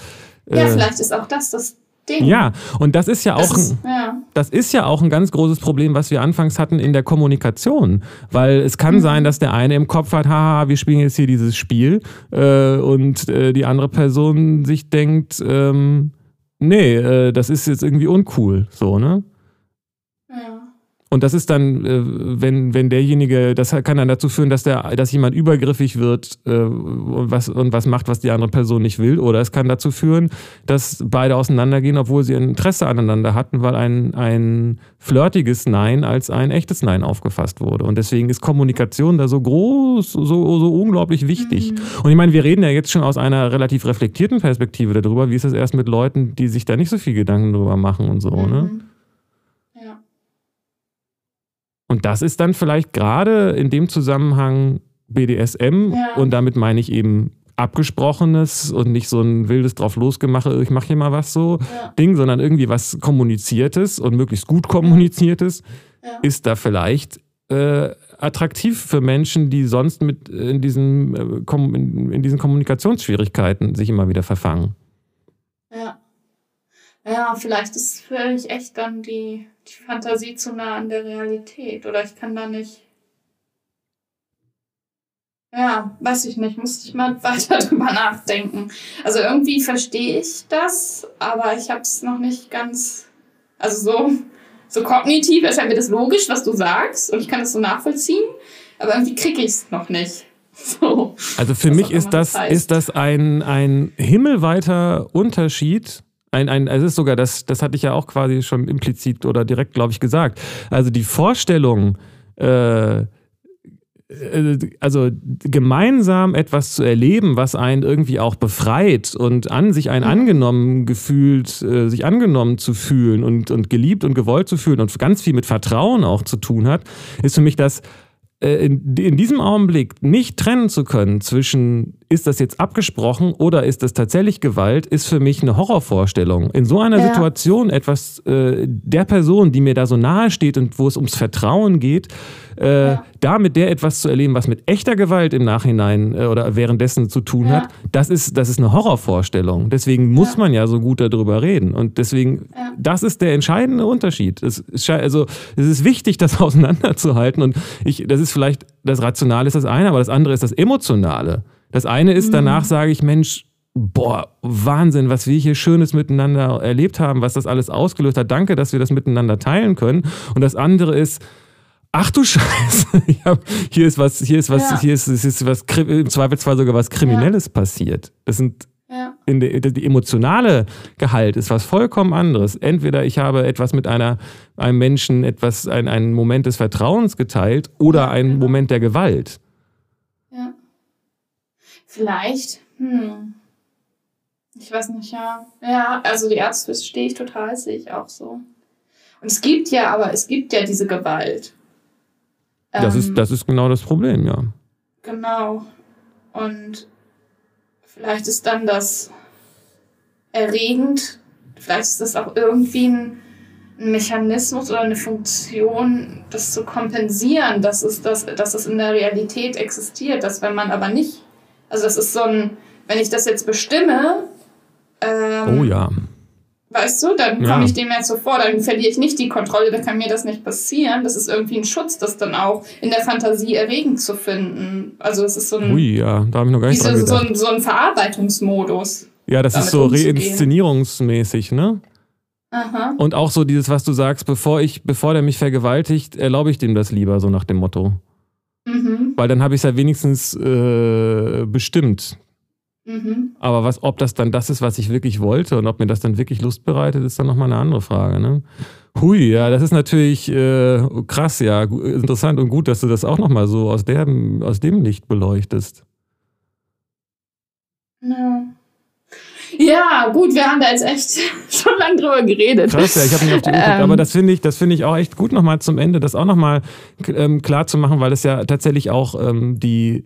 Äh, ja, vielleicht ist auch das das Ding. Ja, und das ist ja das auch ist, ein, ja. das ist ja auch ein ganz großes Problem, was wir anfangs hatten in der Kommunikation, weil es kann mhm. sein, dass der eine im Kopf hat, haha, wir spielen jetzt hier dieses Spiel äh, und äh, die andere Person sich denkt, ähm, nee, äh, das ist jetzt irgendwie uncool, so, ne? Und das ist dann, äh, wenn, wenn derjenige, das kann dann dazu führen, dass, der, dass jemand übergriffig wird äh, und, was, und was macht, was die andere Person nicht will. Oder es kann dazu führen, dass beide auseinandergehen, obwohl sie ein Interesse aneinander hatten, weil ein, ein flirtiges Nein als ein echtes Nein aufgefasst wurde. Und deswegen ist Kommunikation da so groß, so, so unglaublich wichtig. Mhm. Und ich meine, wir reden ja jetzt schon aus einer relativ reflektierten Perspektive darüber. Wie ist es erst mit Leuten, die sich da nicht so viel Gedanken drüber machen und so, ne? mhm. ne? Und das ist dann vielleicht gerade in dem Zusammenhang BDSM ja. und damit meine ich eben abgesprochenes und nicht so ein wildes drauf losgemache, ich mache hier mal was so ja. Ding, sondern irgendwie was kommuniziertes und möglichst gut kommuniziertes ja. ist da vielleicht äh, attraktiv für Menschen, die sonst mit in diesen, äh, in, in diesen Kommunikationsschwierigkeiten sich immer wieder verfangen. Ja. Ja, vielleicht ist für mich echt dann die, die Fantasie zu nah an der Realität. Oder ich kann da nicht. Ja, weiß ich nicht. Muss ich mal weiter drüber nachdenken. Also irgendwie verstehe ich das, aber ich habe es noch nicht ganz. Also so, so kognitiv erscheint mir das logisch, was du sagst. Und ich kann das so nachvollziehen. Aber irgendwie kriege ich es noch nicht. So, also für mich ist das, ist das ein, ein himmelweiter Unterschied ein, ein, es ist sogar, das, das hatte ich ja auch quasi schon implizit oder direkt, glaube ich, gesagt. Also die Vorstellung, äh, äh, also gemeinsam etwas zu erleben, was einen irgendwie auch befreit und an sich einen mhm. angenommen gefühlt, äh, sich angenommen zu fühlen und, und geliebt und gewollt zu fühlen und ganz viel mit Vertrauen auch zu tun hat, ist für mich das äh, in, in diesem Augenblick nicht trennen zu können zwischen ist das jetzt abgesprochen oder ist das tatsächlich Gewalt, ist für mich eine Horrorvorstellung. In so einer ja. Situation etwas äh, der Person, die mir da so nahe steht und wo es ums Vertrauen geht, äh, ja. da mit der etwas zu erleben, was mit echter Gewalt im Nachhinein äh, oder währenddessen zu tun ja. hat, das ist, das ist eine Horrorvorstellung. Deswegen muss man ja so gut darüber reden. Und deswegen, das ist der entscheidende Unterschied. Es, also, es ist wichtig, das auseinanderzuhalten. Und ich, das ist vielleicht, das Rationale ist das eine, aber das andere ist das Emotionale. Das eine ist, danach mhm. sage ich, Mensch, boah, Wahnsinn, was wir hier Schönes miteinander erlebt haben, was das alles ausgelöst hat. Danke, dass wir das miteinander teilen können. Und das andere ist, ach du Scheiße, hab, hier ist was, hier ist was, ja. hier ist, ist was, im Zweifelsfall sogar was Kriminelles ja. passiert. Das sind ja. in der, die emotionale Gehalt ist was vollkommen anderes. Entweder ich habe etwas mit einer, einem Menschen, etwas, ein, einen Moment des Vertrauens geteilt oder einen genau. Moment der Gewalt. Vielleicht, hm. Ich weiß nicht, ja. Ja, also die Ärzte verstehe ich total, sehe ich auch so. Und es gibt ja, aber es gibt ja diese Gewalt. Das, ähm, ist, das ist genau das Problem, ja. Genau. Und vielleicht ist dann das erregend, vielleicht ist das auch irgendwie ein, ein Mechanismus oder eine Funktion, das zu kompensieren, dass es, das, dass es in der Realität existiert, dass wenn man aber nicht also das ist so ein, wenn ich das jetzt bestimme, ähm, oh ja. Weißt du, dann komme ja. ich dem jetzt so vor, dann verliere ich nicht die Kontrolle, dann kann mir das nicht passieren. Das ist irgendwie ein Schutz, das dann auch in der Fantasie erregend zu finden. Also es ist so ein. Ui, ja, da habe ich noch gar nicht diese. So ein, so ein Verarbeitungsmodus. Ja, das ist so reinszenierungsmäßig, ne? Aha. Und auch so dieses, was du sagst, bevor ich, bevor der mich vergewaltigt, erlaube ich dem das lieber, so nach dem Motto. Mhm. Weil dann habe ich es ja wenigstens äh, bestimmt. Mhm. Aber was, ob das dann das ist, was ich wirklich wollte und ob mir das dann wirklich Lust bereitet, ist dann nochmal eine andere Frage. Ne? Hui, ja, das ist natürlich äh, krass, ja, interessant und gut, dass du das auch nochmal so aus, der, aus dem Licht beleuchtest. Ja. Ja, gut, wir haben da jetzt echt schon lange drüber geredet. Krass, ja, ich habe nicht auf die Uhr geguckt, ähm, aber das finde ich, das ich auch echt gut nochmal zum Ende, das auch nochmal ähm, klar zu machen, weil es ja tatsächlich auch ähm, die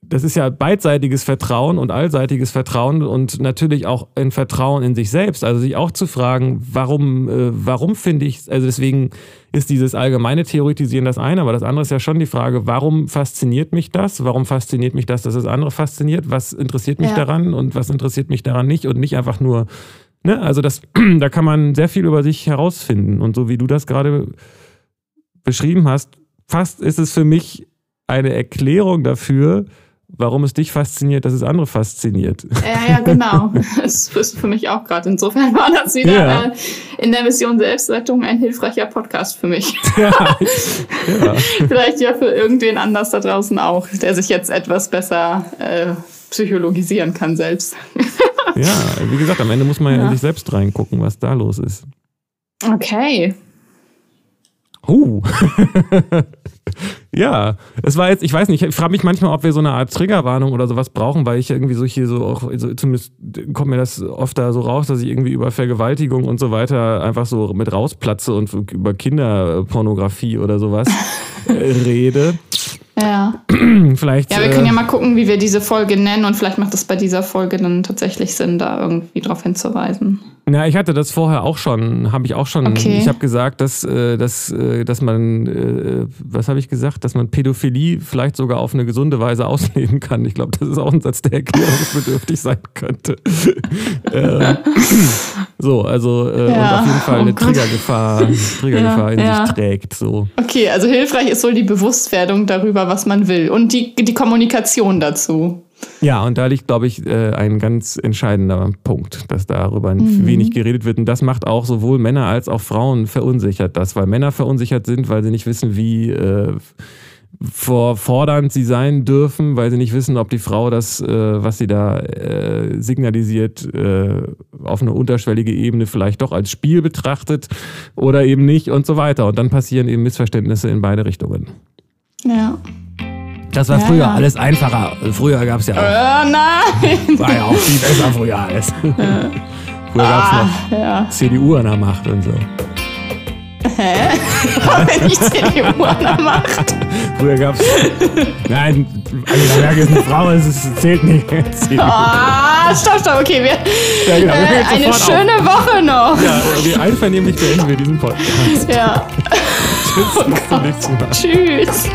das ist ja beidseitiges Vertrauen und allseitiges Vertrauen und natürlich auch ein Vertrauen in sich selbst. Also sich auch zu fragen, warum, äh, warum finde ich, also deswegen ist dieses allgemeine Theoretisieren das eine, aber das andere ist ja schon die Frage, warum fasziniert mich das? Warum fasziniert mich das, dass das andere fasziniert? Was interessiert mich ja. daran und was interessiert mich daran nicht? Und nicht einfach nur, ne, also das, da kann man sehr viel über sich herausfinden. Und so wie du das gerade beschrieben hast, fast ist es für mich eine Erklärung dafür, warum es dich fasziniert, dass es andere fasziniert. Ja, ja, genau. Das ist für mich auch gerade. Insofern war das wieder ja. äh, in der Mission Selbstrettung ein hilfreicher Podcast für mich. Ja. ja. Vielleicht ja für irgendwen anders da draußen auch, der sich jetzt etwas besser äh, psychologisieren kann selbst. ja, wie gesagt, am Ende muss man ja, ja in sich selbst reingucken, was da los ist. Okay. Uh. Ja, es war jetzt, ich weiß nicht, ich frage mich manchmal, ob wir so eine Art Triggerwarnung oder sowas brauchen, weil ich irgendwie so hier so auch, so, zumindest kommt mir das oft da so raus, dass ich irgendwie über Vergewaltigung und so weiter einfach so mit rausplatze und über Kinderpornografie oder sowas rede. Ja. vielleicht. Ja, wir können ja äh, mal gucken, wie wir diese Folge nennen und vielleicht macht es bei dieser Folge dann tatsächlich Sinn, da irgendwie drauf hinzuweisen. Na, ich hatte das vorher auch schon, habe ich auch schon. Okay. Ich habe gesagt, dass, äh, dass, äh, dass man, äh, was habe ich gesagt, dass man Pädophilie vielleicht sogar auf eine gesunde Weise ausleben kann. Ich glaube, das ist auch ein Satz, der erklärungsbedürftig sein könnte. ähm, so, also äh, Ja, und auf jeden Fall oh eine Gott. Triggergefahr, Triggergefahr in ja. sich trägt. So. Okay, also hilfreich ist wohl die Bewusstwerdung darüber, was man will und die, die Kommunikation dazu. Ja, und da liegt, glaube ich, äh, ein ganz entscheidender Punkt, dass darüber wenig geredet wird. Und das macht auch sowohl Männer als auch Frauen verunsichert das, weil Männer verunsichert sind, weil sie nicht wissen, wie äh, fordernd sie sein dürfen, weil sie nicht wissen, ob die Frau das, äh, was sie da äh, signalisiert, äh, auf eine unterschwellige Ebene vielleicht doch als Spiel betrachtet oder eben nicht und so weiter. Und dann passieren eben Missverständnisse in beide Richtungen. Ja. Das war Ja, früher ja. alles einfacher. Früher gab es ja auch Äh, nein! war ja auch viel besser früher alles. früher gab es noch Ja. CDU an der Macht und so. Wenn ich CDU an der Macht. Früher gab es. Nein, Angela Merkel ist eine Frau, es zählt nicht. CDU. Ah, stopp, stopp, okay. Wir, Ja, genau, wir äh, eine schöne Woche noch. Auf. Ja, wir einvernehmlich beenden wir diesen Podcast. Ja. Tschüss, bis zum nächsten Mal. Tschüss.